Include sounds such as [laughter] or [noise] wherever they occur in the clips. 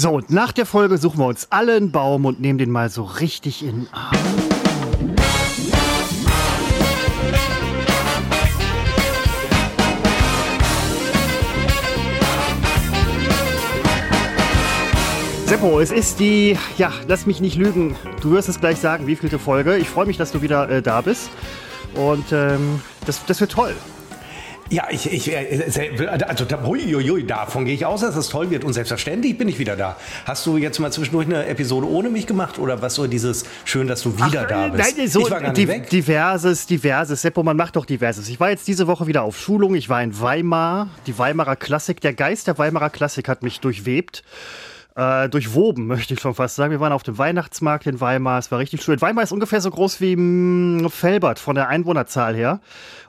So, und nach der Folge suchen wir uns alle einen Baum und nehmen den mal so richtig in den Arm. Seppo, es ist die, ja, lass mich nicht lügen, du wirst es gleich sagen, wie vielte Folge. Ich freue mich, dass du wieder äh, da bist. Und ähm, das, das wird toll. Ja, ich, ich äh, also uiuiui, davon gehe ich aus, dass es toll wird und selbstverständlich bin ich wieder da. Hast du jetzt mal zwischendurch eine Episode ohne mich gemacht oder was so dieses schön, dass du wieder Ach, da bist? Nein, so ich war gar nicht weg. diverses, diverses. Seppo, man macht doch diverses. Ich war jetzt diese Woche wieder auf Schulung. Ich war in Weimar, die Weimarer Klassik. Der Geist der Weimarer Klassik hat mich durchwebt äh, durchwoben, möchte ich schon fast sagen. Wir waren auf dem Weihnachtsmarkt in Weimar. Es war richtig schön. Weimar ist ungefähr so groß wie Felbert von der Einwohnerzahl her.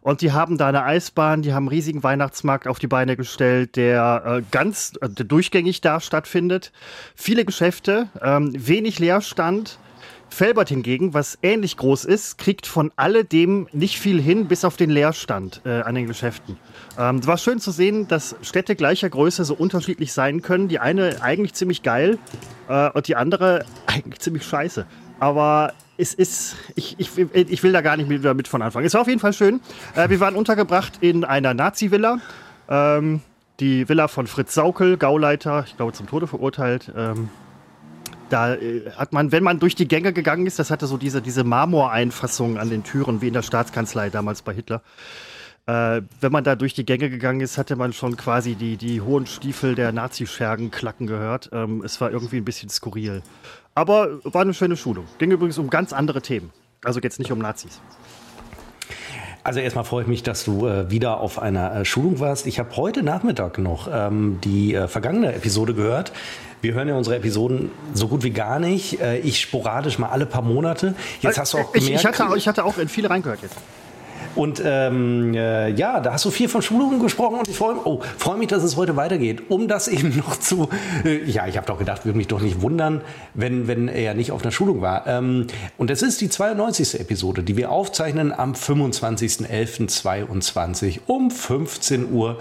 Und die haben da eine Eisbahn, die haben einen riesigen Weihnachtsmarkt auf die Beine gestellt, der äh, ganz äh, durchgängig da stattfindet. Viele Geschäfte, ähm, wenig Leerstand. Felbert hingegen, was ähnlich groß ist, kriegt von alledem nicht viel hin, bis auf den Leerstand äh, an den Geschäften. Ähm, es war schön zu sehen, dass Städte gleicher Größe so unterschiedlich sein können. Die eine eigentlich ziemlich geil äh, und die andere [laughs] eigentlich ziemlich scheiße. Aber es ist, ich, ich, ich will da gar nicht mit, mit von anfangen. Es war auf jeden Fall schön. Äh, wir waren untergebracht in einer Nazi-Villa. Ähm, die Villa von Fritz Saukel, Gauleiter, ich glaube zum Tode verurteilt. Ähm, da äh, hat man, wenn man durch die Gänge gegangen ist, das hatte so diese, diese Marmoreinfassung an den Türen, wie in der Staatskanzlei damals bei Hitler. Äh, wenn man da durch die Gänge gegangen ist, hatte man schon quasi die, die hohen Stiefel der Nazi-Schergen klacken gehört. Ähm, es war irgendwie ein bisschen skurril. Aber war eine schöne Schulung. Ging übrigens um ganz andere Themen. Also geht es nicht um Nazis. Also erstmal freue ich mich, dass du äh, wieder auf einer äh, Schulung warst. Ich habe heute Nachmittag noch ähm, die äh, vergangene Episode gehört. Wir hören ja unsere Episoden so gut wie gar nicht. Äh, ich sporadisch mal alle paar Monate. Jetzt hast du auch gemerkt. Ich, ich, hatte, ich hatte auch in viele reingehört jetzt. Und ähm, äh, ja, da hast du viel von Schulungen gesprochen und ich freue oh, freu mich, dass es heute weitergeht. Um das eben [laughs] noch zu, äh, ja, ich habe doch gedacht, würde mich doch nicht wundern, wenn, wenn er nicht auf einer Schulung war. Ähm, und es ist die 92. Episode, die wir aufzeichnen am 25.11.22 um 15.29 Uhr.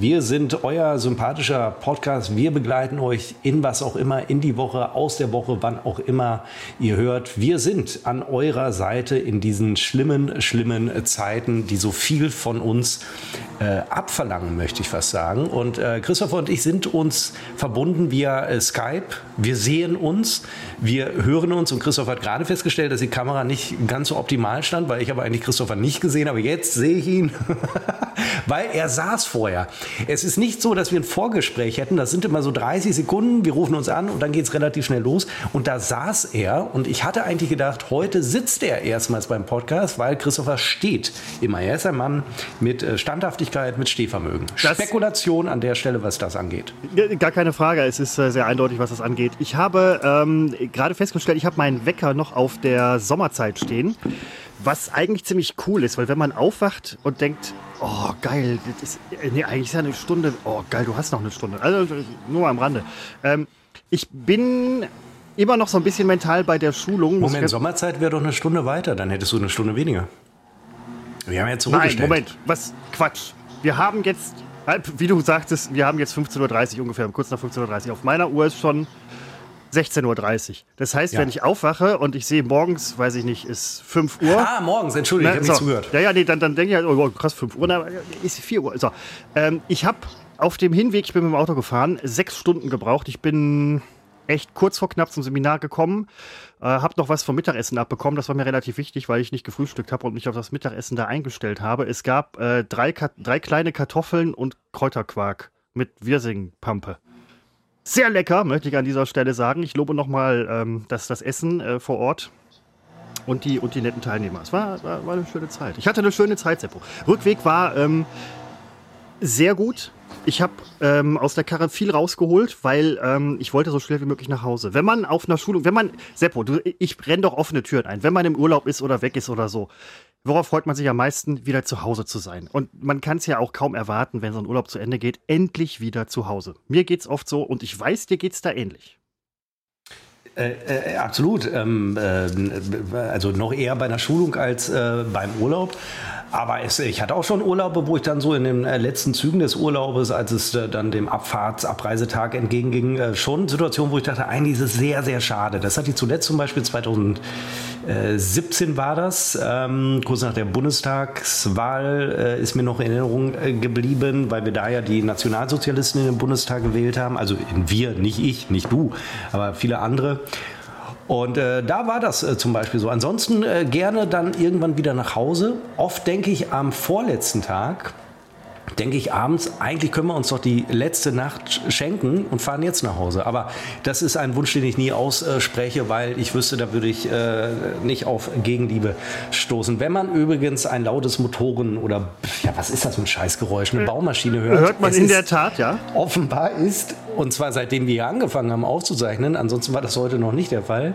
Wir sind euer sympathischer Podcast. Wir begleiten euch in was auch immer, in die Woche, aus der Woche, wann auch immer ihr hört. Wir sind an eurer Seite in diesen schlimmen schlimmen Zeiten, die so viel von uns äh, abverlangen, möchte ich fast sagen. Und äh, Christopher und ich sind uns verbunden via äh, Skype. Wir sehen uns, wir hören uns und Christopher hat gerade festgestellt, dass die Kamera nicht ganz so optimal stand, weil ich aber eigentlich Christopher nicht gesehen habe. Jetzt sehe ich ihn, [laughs] weil er saß vorher. Es ist nicht so, dass wir ein Vorgespräch hätten. Das sind immer so 30 Sekunden. Wir rufen uns an und dann geht es relativ schnell los. Und da saß er und ich hatte eigentlich gedacht, heute sitzt er erstmals beim Podcast, weil Christopher steht immer. Er ist ein Mann mit äh, Standhaftigkeit, mit Stehvermögen. Das Spekulation an der Stelle, was das angeht. Gar keine Frage. Es ist äh, sehr eindeutig, was das angeht. Ich habe ähm, gerade festgestellt, ich habe meinen Wecker noch auf der Sommerzeit stehen. Was eigentlich ziemlich cool ist, weil wenn man aufwacht und denkt, oh geil, das ist, nee, eigentlich ist ja eine Stunde, oh geil, du hast noch eine Stunde. Also nur am Rande. Ähm, ich bin immer noch so ein bisschen mental bei der Schulung. Moment, Sommerzeit wäre doch eine Stunde weiter, dann hättest du eine Stunde weniger. Wir haben jetzt Nein, Moment, was? Quatsch. Wir haben jetzt, wie du sagtest, wir haben jetzt 15.30 Uhr ungefähr, kurz nach 15.30 Uhr. Auf meiner Uhr ist schon 16.30 Uhr. Das heißt, ja. wenn ich aufwache und ich sehe morgens, weiß ich nicht, ist 5 Uhr. Ah, morgens, entschuldige, ich habe so, nicht zugehört. Ja, ja, nee, dann, dann denke ich halt, oh krass, 5 Uhr, na, ist 4 Uhr. So, ähm, ich habe auf dem Hinweg, ich bin mit dem Auto gefahren, sechs Stunden gebraucht. Ich bin echt kurz vor knapp zum Seminar gekommen, äh, habe noch was vom Mittagessen abbekommen. Das war mir relativ wichtig, weil ich nicht gefrühstückt habe und mich auf das Mittagessen da eingestellt habe. Es gab äh, drei, drei kleine Kartoffeln und Kräuterquark mit Wirsingpampe. Sehr lecker, möchte ich an dieser Stelle sagen. Ich lobe nochmal ähm, das, das Essen äh, vor Ort und die, und die netten Teilnehmer. Es war, war, war, eine schöne Zeit. Ich hatte eine schöne Zeit, Seppo. Rückweg war ähm, sehr gut. Ich habe ähm, aus der Karre viel rausgeholt, weil ähm, ich wollte so schnell wie möglich nach Hause. Wenn man auf einer Schulung, wenn man, Seppo, du, ich renne doch offene Türen ein. Wenn man im Urlaub ist oder weg ist oder so, worauf freut man sich am meisten, wieder zu Hause zu sein? Und man kann es ja auch kaum erwarten, wenn so ein Urlaub zu Ende geht, endlich wieder zu Hause. Mir geht's oft so und ich weiß, dir geht's da ähnlich. Äh, äh, absolut. Ähm, äh, also noch eher bei einer Schulung als äh, beim Urlaub. Aber es, ich hatte auch schon Urlaube, wo ich dann so in den äh, letzten Zügen des Urlaubes, als es äh, dann dem Abfahrts-, Abreisetag entgegenging, schon Situationen, wo ich dachte, eigentlich ist es sehr, sehr schade. Das hatte ich zuletzt zum Beispiel 2017 war das, ähm, kurz nach der Bundestagswahl äh, ist mir noch in Erinnerung äh, geblieben, weil wir da ja die Nationalsozialisten in den Bundestag gewählt haben. Also wir, nicht ich, nicht du, aber viele andere. Und äh, da war das äh, zum Beispiel so. Ansonsten äh, gerne dann irgendwann wieder nach Hause. Oft denke ich am vorletzten Tag, denke ich abends, eigentlich können wir uns doch die letzte Nacht schenken und fahren jetzt nach Hause. Aber das ist ein Wunsch, den ich nie ausspreche, weil ich wüsste, da würde ich äh, nicht auf Gegenliebe stoßen. Wenn man übrigens ein lautes Motoren oder, ja, was ist das für ein Scheißgeräusch, eine Baumaschine hört. Hört man in der Tat, ja. Offenbar ist, und zwar seitdem wir hier angefangen haben aufzuzeichnen, ansonsten war das heute noch nicht der Fall,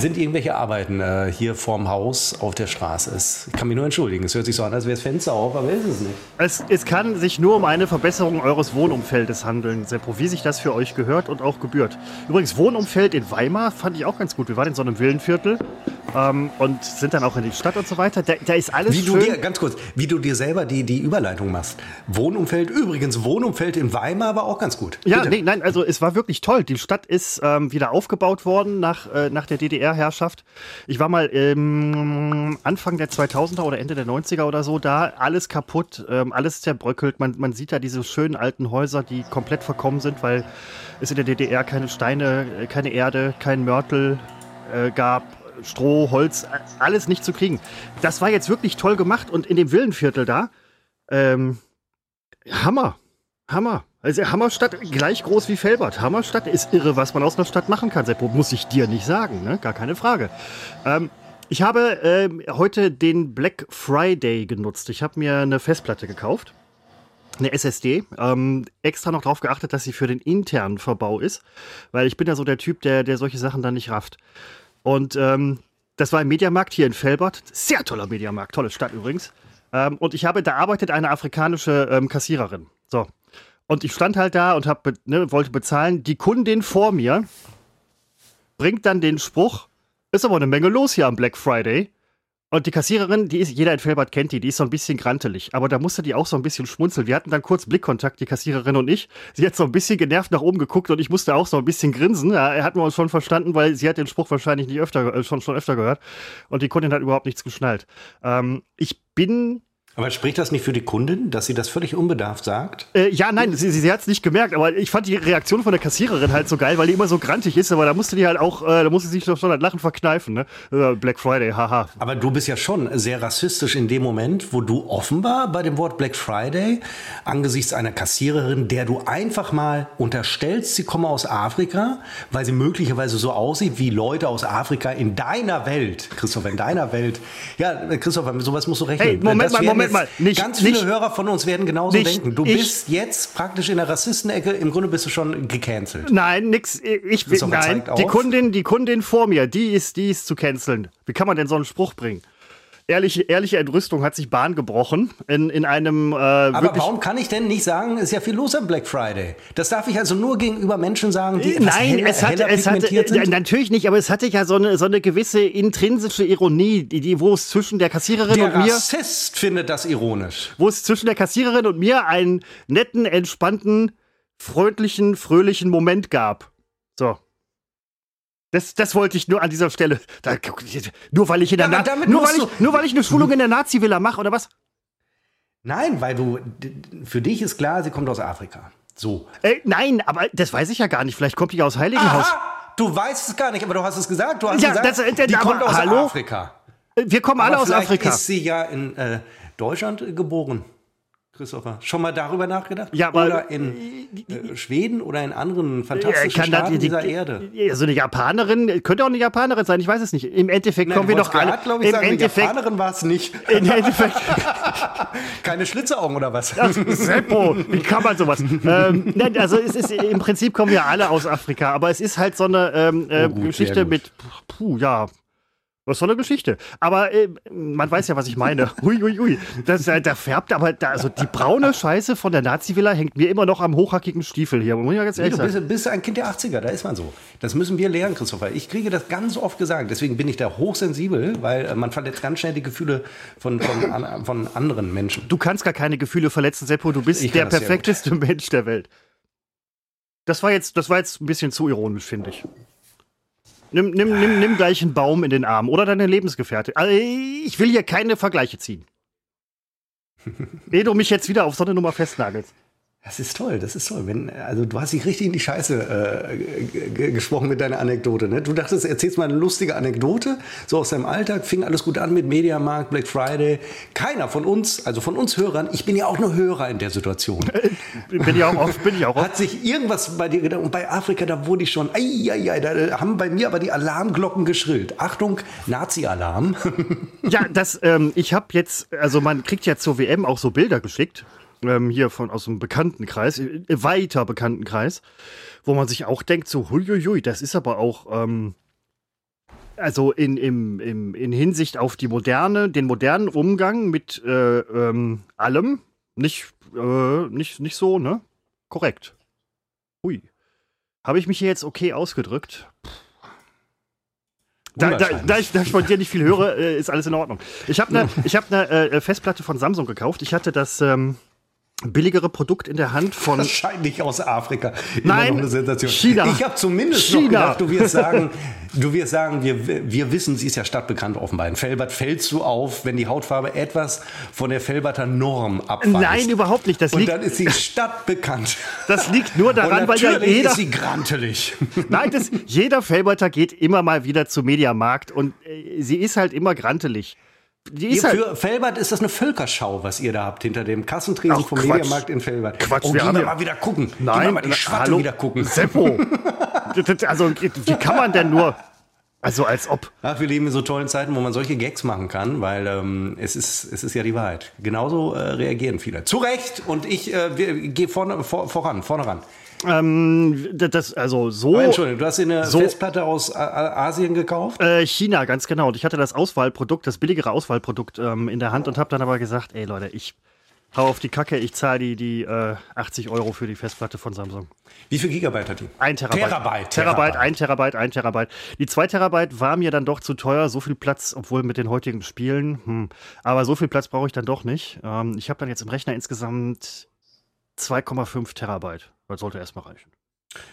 sind irgendwelche Arbeiten äh, hier vorm Haus auf der Straße. Es, ich kann mich nur entschuldigen. Es hört sich so an, als wäre das Fenster auf, aber ist es nicht. Es, es kann sich nur um eine Verbesserung eures Wohnumfeldes handeln, Seppo, wie sich das für euch gehört und auch gebührt. Übrigens, Wohnumfeld in Weimar fand ich auch ganz gut. Wir waren in so einem Villenviertel ähm, und sind dann auch in die Stadt und so weiter. Da, da ist alles Wie du schön. dir, ganz kurz, wie du dir selber die, die Überleitung machst. Wohnumfeld, übrigens, Wohnumfeld in Weimar war auch ganz gut. Ja, nee, nein, also es war wirklich toll. Die Stadt ist ähm, wieder aufgebaut worden nach, äh, nach der DDR-Herrschaft. Ich war mal ähm, Anfang der 2000er oder Ende der 90er oder so da. Alles kaputt, ähm, alles zerbröckelt. Man, man sieht da diese schönen alten Häuser, die komplett verkommen sind, weil es in der DDR keine Steine, äh, keine Erde, kein Mörtel äh, gab. Stroh, Holz, alles nicht zu kriegen. Das war jetzt wirklich toll gemacht und in dem Villenviertel da, ähm, Hammer. Hammer. Also Hammerstadt gleich groß wie Felbert. Hammerstadt ist irre, was man aus einer Stadt machen kann. Seppo, muss ich dir nicht sagen, ne? Gar keine Frage. Ähm, ich habe ähm, heute den Black Friday genutzt. Ich habe mir eine Festplatte gekauft. Eine SSD. Ähm, extra noch darauf geachtet, dass sie für den internen Verbau ist. Weil ich bin ja so der Typ, der, der solche Sachen dann nicht rafft. Und ähm, das war im Mediamarkt hier in Felbert. Sehr toller Mediamarkt. Tolle Stadt übrigens. Ähm, und ich habe, da arbeitet eine afrikanische ähm, Kassiererin. So. Und ich stand halt da und hab, ne, wollte bezahlen. Die Kundin vor mir bringt dann den Spruch, ist aber eine Menge los hier am Black Friday. Und die Kassiererin, die ist, jeder in Felbert kennt die, die ist so ein bisschen grantelig. Aber da musste die auch so ein bisschen schmunzeln. Wir hatten dann kurz Blickkontakt, die Kassiererin und ich. Sie hat so ein bisschen genervt nach oben geguckt und ich musste auch so ein bisschen grinsen. Ja, hatten wir uns schon verstanden, weil sie hat den Spruch wahrscheinlich nicht öfter, äh, schon, schon öfter gehört. Und die Kundin hat überhaupt nichts geschnallt. Ähm, ich bin Aber spricht das nicht für die Kundin, dass sie das völlig unbedarft sagt? Äh, ja, nein, sie, sie, sie hat es nicht gemerkt, aber ich fand die Reaktion von der Kassiererin halt so geil, weil die immer so grantig ist, aber da musste die halt auch, äh, da musste sie sich doch schon das Lachen verkneifen, ne? Äh, Black Friday, haha. Aber du bist ja schon sehr rassistisch in dem Moment, wo du offenbar bei dem Wort Black Friday angesichts einer Kassiererin, der du einfach mal unterstellst, sie komme aus Afrika, weil sie möglicherweise so aussieht wie Leute aus Afrika in deiner Welt, Christopher, in deiner Welt. Ja, Christopher, mit sowas musst du rechnen. Hey, Moment Das mal, werden Moment mal. Nicht- ganz viele nicht- Hörer von uns werden genauso nicht denken. Du ich- bist jetzt praktisch in der Rassistenecke, im Grunde bist du schon gecancelt. Nein, nix, ich bin, nein, die auf. Kundin, die Kundin vor mir, die ist, die ist zu canceln. Wie kann man denn so einen Spruch bringen? Ehrliche, ehrliche Entrüstung hat sich Bahn gebrochen in, in einem, äh, Aber warum kann ich denn nicht sagen, ist ja viel los am Black Friday? Das darf ich also nur gegenüber Menschen sagen, die Nein, heller, es hatte, es hatte sind? natürlich nicht, aber es hatte ja so eine, so eine gewisse intrinsische Ironie, die, die, wo es zwischen der Kassiererin Der und mir, Rassist findet das ironisch. wo es zwischen der Kassiererin und mir einen netten, entspannten, freundlichen, fröhlichen Moment gab. So. Das, das wollte ich nur an dieser Stelle. Da, nur weil ich in der Ja, Na nur, weil ich, nur weil ich eine Schulung in der Nazi-Villa mache oder was? Nein, weil du, für dich ist klar, sie kommt aus Afrika. So. Äh, nein, aber das weiß ich ja gar nicht. Vielleicht kommt die aus Heiligenhaus. Aha, du weißt es gar nicht, aber du hast es gesagt. Du hast Ja, gesagt, das- äh, die kommt aus hallo? Afrika. Äh, Wir kommen alle aber aus vielleicht Afrika. ist sie ja in äh, Deutschland geboren. Christopher, schon mal darüber nachgedacht? Ja, aber- oder in äh, Schweden oder in anderen Äh, fantastischen kann Staaten die- dieser Erde? Also eine Japanerin, könnte auch eine Japanerin sein, ich weiß es nicht. Im Endeffekt kommen wir doch alle. glaube ich, Im sagen, Endeffekt, die Japanerin war es nicht. [laughs] im Endeffekt, [laughs] Keine Schlitzeaugen oder was? Ach, Seppo, wie kann man sowas? ähm, nein, also es ist im Prinzip kommen wir alle aus Afrika, aber es ist halt so eine ähm, äh, Oh gut, Geschichte mit, puh, ja, Was für eine Geschichte. Aber äh, man weiß ja, was ich meine. [laughs] Hui, hui, hui. Das, äh, da färbt aber, da, also die braune Scheiße von der Nazi-Villa hängt mir immer noch am hochhackigen Stiefel hier. Muss ich ja ganz ehrlich nee, du bist, bist, ein Kind der 80er, da ist man so. Das müssen wir lernen, Christopher. Ich kriege das ganz oft gesagt. Deswegen bin ich da hochsensibel, weil äh, man verletzt ganz schnell die Gefühle von, von, an, von anderen Menschen. Du kannst gar keine Gefühle verletzen, Seppo. Du bist der perfekteste Mensch der Welt. Das war jetzt, das war jetzt ein bisschen zu ironisch, finde ich. Nimm, nimm, nimm, nimm gleich einen Baum in den Arm oder deine Lebensgefährte. Also, ich will hier keine Vergleiche ziehen. [laughs] Ehe du mich jetzt wieder auf so eine Nummer festnagelst. Das ist toll, das ist toll. Wenn, also du hast dich richtig in die Scheiße äh, gesprochen mit deiner Anekdote. Ne? Du dachtest, erzählst mal eine lustige Anekdote, so aus deinem Alltag, fing alles gut an mit Mediamarkt, Black Friday. Keiner von uns, also von uns Hörern, ich bin ja auch nur Hörer in der Situation. [laughs] bin ich auch oft, bin ich auch oft. Hat sich irgendwas bei dir gedacht? Und bei Afrika, da wurde ich schon, ai, ai, ai, da haben bei mir aber die Alarmglocken geschrillt. Achtung, Nazi-Alarm. [laughs] ja, das, ähm, ich habe jetzt, also man kriegt ja zur WM auch so Bilder geschickt ähm, hier von aus dem Bekanntenkreis, äh, weiter Bekanntenkreis, wo man sich auch denkt, so, huiuiui, das ist aber auch, ähm, also in, im, im, in Hinsicht auf die moderne, den modernen Umgang mit äh, ähm, allem, nicht, äh, nicht, nicht so, ne? Korrekt. Hui. Habe ich mich hier jetzt okay ausgedrückt? Da, da, da, ich, da, ich, von dir nicht viel höre, äh, ist alles in Ordnung. Ich habe [laughs] eine hab ne, äh, Festplatte von Samsung gekauft. Ich hatte das, ähm, billigere Produkt in der Hand von. Wahrscheinlich aus Afrika. Immer Nein, noch eine Sensation. China. Ich habe zumindest China. noch gedacht, du wirst sagen, [laughs] du wirst sagen, wir, wir wissen, sie ist ja stadtbekannt offenbar. In Felbert fällst du auf, wenn die Hautfarbe etwas von der Felberter Norm abweicht. Nein, überhaupt nicht. Das Und dann ist sie stadtbekannt. Das liegt nur daran, weil ja jeder. ist sie grantelig. [laughs] Nein, das, jeder Felberter geht immer mal wieder zum Mediamarkt und äh, sie ist halt immer grantelig. Die ist halt für Felbert ist das eine Völkerschau, was ihr da habt hinter dem Kassentresen Ach, vom Quatsch. Mediamarkt in Felbert. Quatsch, oh, wir gehen wir mal wieder gucken. Nein, gehen wir mal die Schwatte wieder gucken. Seppo. [laughs] also, wie kann man denn nur... Also als ob. Ach, wir leben in so tollen Zeiten, wo man solche Gags machen kann, weil ähm, es, ist, es ist ja die Wahrheit. Genauso äh, reagieren viele. Zu Recht und ich äh, gehe vorne, vor, voran, vorne ran. Ähm, das, also so. Oh, Entschuldigung, du hast eine so, Festplatte aus Asien gekauft? Äh, China, ganz genau. Und ich hatte das Auswahlprodukt, das billigere Auswahlprodukt ähm, in der Hand und habe dann aber gesagt, ey Leute, ich hau auf die Kacke, ich zahle die, die äh, 80 Euro für die Festplatte von Samsung. Wie viel Gigabyte hat die? Ein Terabyte. Terabyte. Terabyte, ein Terabyte, ein Terabyte. Die zwei Terabyte war mir dann doch zu teuer, so viel Platz, obwohl mit den heutigen Spielen, hm, aber so viel Platz brauche ich dann doch nicht. Ähm, ich habe dann jetzt im Rechner insgesamt 2,5 Terabyte. Das sollte erstmal reichen.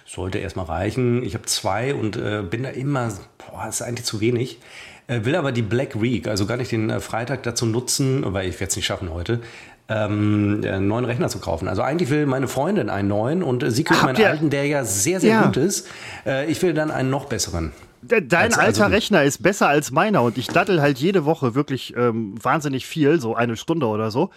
Sollte erstmal reichen. Ich habe zwei und äh, bin da immer, boah, ist eigentlich zu wenig. Äh, will aber die Black Week, also gar nicht den äh, Freitag dazu nutzen, weil ich werde es nicht schaffen heute, ähm, einen neuen Rechner zu kaufen. Also eigentlich will meine Freundin einen neuen und äh, sie kriegt meinen alten, der ja sehr, sehr ja. gut ist. Äh, ich will dann einen noch besseren. Dein als, alter also, Rechner ist besser als meiner und ich dattel halt jede Woche wirklich ähm, wahnsinnig viel, so eine Stunde oder so.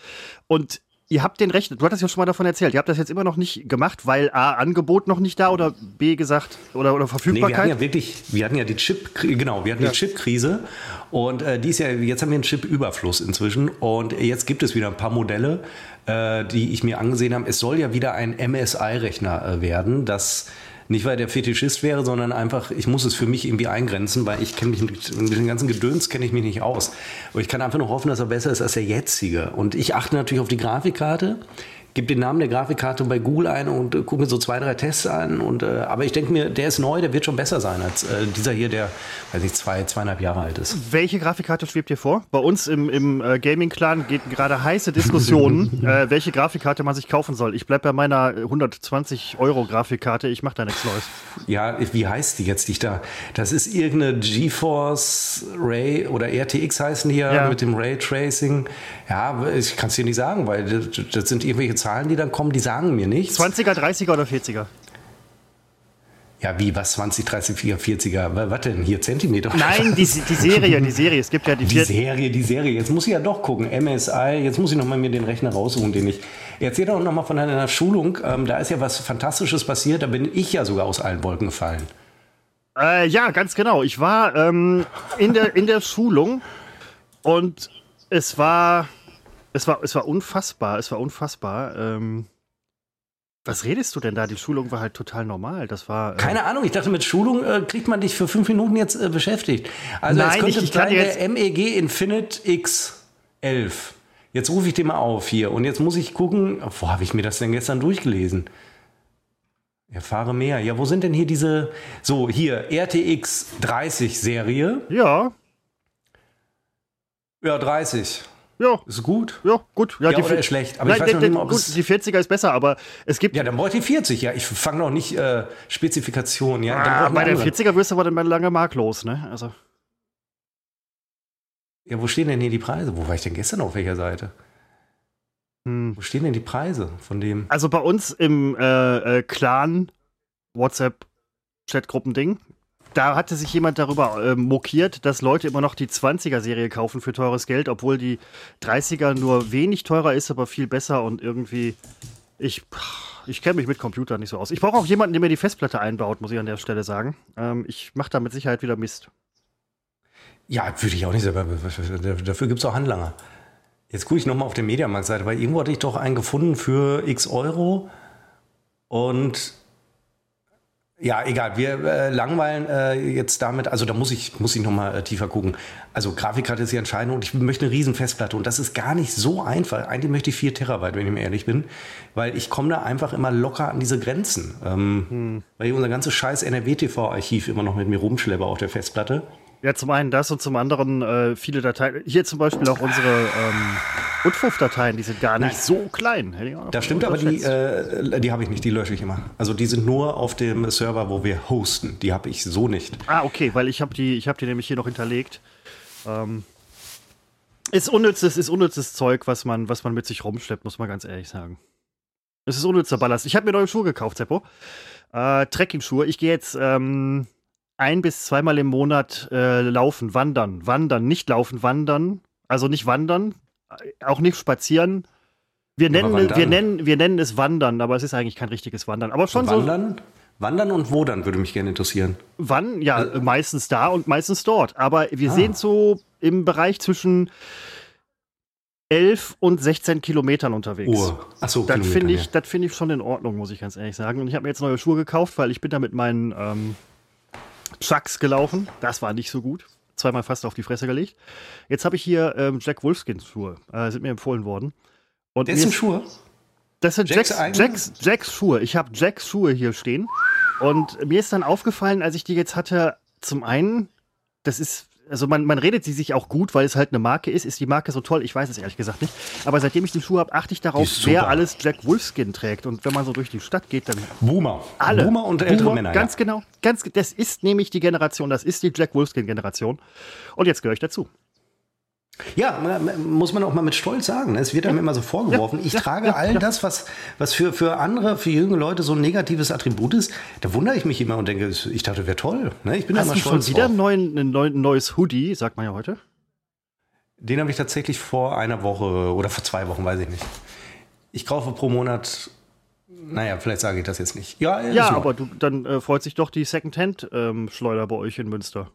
Und Ihr habt den Rechner, du hattest ja schon mal davon erzählt, ihr habt das jetzt immer noch nicht gemacht, weil A, Angebot noch nicht da oder B, gesagt, oder, oder Verfügbarkeit? Nee, wir hatten ja wirklich, wir hatten ja die Chip, genau, wir hatten ja. die Chip-Krise und äh, die ist ja, jetzt haben wir einen Chip-Überfluss inzwischen und jetzt gibt es wieder ein paar Modelle, äh, die ich mir angesehen habe. Es soll ja wieder ein MSI-Rechner äh, werden, das nicht, weil der Fetischist wäre, sondern einfach, ich muss es für mich irgendwie eingrenzen, weil ich kenne mich mit dem ganzen Gedöns kenne ich mich nicht aus. Aber ich kann einfach nur hoffen, dass er besser ist als der jetzige. Und ich achte natürlich auf die Grafikkarte gebe den Namen der Grafikkarte bei Google ein und äh, gucke mir so zwei, drei Tests an. Und, äh, aber ich denke mir, der ist neu, der wird schon besser sein als äh, dieser hier, der, weiß ich, zwei, zweieinhalb Jahre alt ist. Welche Grafikkarte schwebt dir vor? Bei uns im, im äh, Gaming-Clan geht gerade heiße Diskussionen, [laughs] äh, welche Grafikkarte man sich kaufen soll. Ich bleibe bei meiner 120 Euro Grafikkarte, ich mache da nichts Neues. Ja, wie heißt die jetzt, die ich da? Das ist irgendeine GeForce Ray oder RTX heißen die ja, ja. mit dem Raytracing. Ja, ich kann es dir nicht sagen, weil das, das sind irgendwelche Zahlen, die dann kommen, die sagen mir nichts. 20er, 30er oder 40er? Ja, wie, was, 20, 30, 40er, was denn, hier Zentimeter? Nein, die, [laughs] die Serie, die Serie, es gibt ja die... Die Serie, die Serie, jetzt muss ich ja doch gucken, MSI, jetzt muss ich nochmal mir den Rechner raussuchen, den ich... Erzähl doch nochmal von deiner Schulung, ähm, da ist ja was Fantastisches passiert, da bin ich ja sogar aus allen Wolken gefallen. Äh, ja, ganz genau, ich war ähm, in, der, in der Schulung und es war es war, es war unfassbar, es war unfassbar. Ähm, Was redest du denn da? Die Schulung war halt total normal. Das war. Äh Keine Ahnung, ich dachte, mit Schulung äh, kriegt man dich für fünf Minuten jetzt äh, beschäftigt. Also Nein, es könnte ich, ich sein der MEG Infinite X11. Jetzt rufe ich den mal auf hier und jetzt muss ich gucken, wo habe ich mir das denn gestern durchgelesen? Erfahre mehr. Ja, wo sind denn hier diese, so hier, RTX 30 Serie? Ja. Ja, 30. Ja. Ist gut? Ja, gut. Ja, ja die oder ist schlecht. Aber Nein, ich weiß noch nicht, ob gut, die 40er ist besser, aber es gibt. Ja, dann brauche ich die 40. Ja, ich fange noch nicht äh, Spezifikationen. Ja, ah, bei der 40er wirst du aber dann mal lange Mark los, ne? Also. Ja, wo stehen denn hier die Preise? Wo war ich denn gestern auf welcher Seite? Hm. Wo stehen denn die Preise von dem? Also bei uns im äh, äh, Clan WhatsApp Chatgruppen-Ding da hatte sich jemand darüber äh, mokiert, dass Leute immer noch die 20er-Serie kaufen für teures Geld, obwohl die 30er nur wenig teurer ist, aber viel besser und irgendwie. Ich, ich kenne mich mit Computern nicht so aus. Ich brauche auch jemanden, der mir die Festplatte einbaut, muss ich an der Stelle sagen. Ähm, ich mache da mit Sicherheit wieder Mist. Ja, würde ich auch nicht selber. Dafür gibt es auch Handlanger. Jetzt gucke ich nochmal auf der Mediamarkt-Seite, weil irgendwo hatte ich doch einen gefunden für x Euro. Und ja, egal. Wir äh, langweilen äh, jetzt damit. Also da muss ich, muss ich nochmal äh, tiefer gucken. Also Grafikkarte ist die Entscheidung und ich möchte eine riesen Festplatte. Und das ist gar nicht so einfach. Eigentlich möchte ich 4 Terabyte, wenn ich mir ehrlich bin. Weil ich komme da einfach immer locker an diese Grenzen. Ähm, hm. Weil ich unser ganzes scheiß NRW-TV-Archiv immer noch mit mir rumschleppe auf der Festplatte. Ja, zum einen das und zum anderen äh, viele Dateien. Hier zum Beispiel auch unsere ähm, Utfuf-Dateien, die sind gar nicht Nein. so klein. Das stimmt, aber die, äh, die habe ich nicht, die lösche ich immer. Also die sind nur auf dem Server, wo wir hosten. Die habe ich so nicht. Ah, okay, weil ich habe die, hab die nämlich hier noch hinterlegt. Ähm, ist unnützes, ist unnützes Zeug, was man, was man mit sich rumschleppt, muss man ganz ehrlich sagen. Es ist unnützer Ballast. Ich habe mir neue Schuhe gekauft, Seppo. Äh, Trekking-Schuhe. Ich gehe jetzt ähm, ein bis zweimal im Monat äh, laufen, wandern, wandern, nicht laufen, wandern. Also nicht wandern, äh, auch nicht spazieren. Wir nennen, wir, nennen, wir nennen es Wandern, aber es ist eigentlich kein richtiges Wandern. Aber schon wandern? so. Wandern und wo dann, würde mich gerne interessieren. Wann? Ja, also, meistens da und meistens dort. Aber wir ah. sind so im Bereich zwischen 11 und 16 Kilometern unterwegs. Oh. Achso, das finde ich, ja. find ich schon in Ordnung, muss ich ganz ehrlich sagen. Und ich habe mir jetzt neue Schuhe gekauft, weil ich bin da mit meinen ähm, Chucks gelaufen. Das war nicht so gut. Zweimal fast auf die Fresse gelegt. Jetzt habe ich hier ähm, Jack Wolfskin Schuhe. Äh, sind mir empfohlen worden. Und das sind Schuhe? Das sind Jacks, Jacks, Jacks, Jacks Schuhe. Ich habe Jacks Schuhe hier stehen. Und mir ist dann aufgefallen, als ich die jetzt hatte, zum einen, das ist also man, man redet sie sich auch gut, weil es halt eine Marke ist. Ist die Marke so toll? Ich weiß es ehrlich gesagt nicht. Aber seitdem ich die Schuhe habe, achte ich darauf, wer alles Jack Wolfskin trägt. Und wenn man so durch die Stadt geht, dann. Boomer. Alle. Boomer und ältere Boomer, Männer. Ganz ja. genau. Ganz, das ist nämlich die Generation, das ist die Jack Wolfskin-Generation. Und jetzt gehöre ich dazu. Ja, muss man auch mal mit Stolz sagen. Es wird einem immer so vorgeworfen. Ich trage all das, was, was für, für andere, für junge Leute so ein negatives Attribut ist. Da wundere ich mich immer und denke, ich dachte, wäre toll. Ne? Ich bin Hast immer du schon wieder ein, neuen, ein neues Hoodie, sagt man ja heute? Den habe ich tatsächlich vor einer Woche oder vor zwei Wochen, weiß ich nicht. Ich kaufe pro Monat naja, vielleicht sage ich das jetzt nicht. Ja, ja aber du, dann äh, freut sich doch die Secondhand-Schleuder ähm, bei euch in Münster.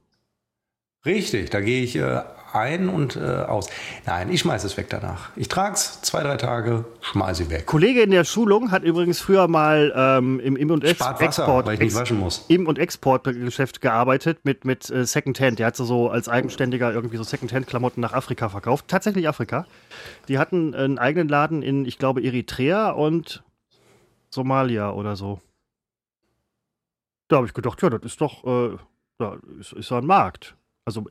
Richtig, da gehe ich äh, ein und äh, aus. Nein, ich schmeiße es weg danach. Ich trage es zwei, drei Tage, schmeiße sie weg. Kollege in der Schulung hat übrigens früher mal ähm, im Im- und Ex Wasser, Export, weil ich nicht waschen muss. Im- und Exportgeschäft gearbeitet mit, mit äh, Secondhand. Der hat so, so als Eigenständiger irgendwie so Secondhand-Klamotten nach Afrika verkauft. Tatsächlich Afrika. Die hatten einen eigenen Laden in, ich glaube, Eritrea und Somalia oder so. Da habe ich gedacht, ja, das ist doch, äh, da ist, ist ein Markt. Also,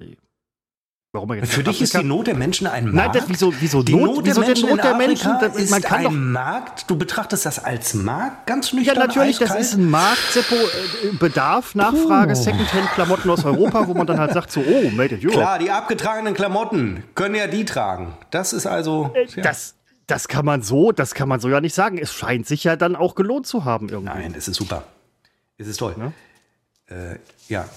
warum jetzt Für dich ist die Not der Menschen ein Markt? Nein, das, wieso, wieso die Not, Not der, Menschen, Not der Menschen das, ist man kann ein doch, Markt? Du betrachtest das als Markt? Ganz nüchtern Ja, natürlich, das ist ein Markt, Seppo, äh, Bedarf, Nachfrage, oh. Secondhand-Klamotten aus Europa, wo man dann halt sagt so, oh, made in Europe. Klar, die abgetragenen Klamotten können ja die tragen. Das ist also... Äh, ja. Das, das kann man so, das kann man so ja nicht sagen. Es scheint sich ja dann auch gelohnt zu haben irgendwie. Nein, es ist super. Es ist toll. Ja, äh, ja.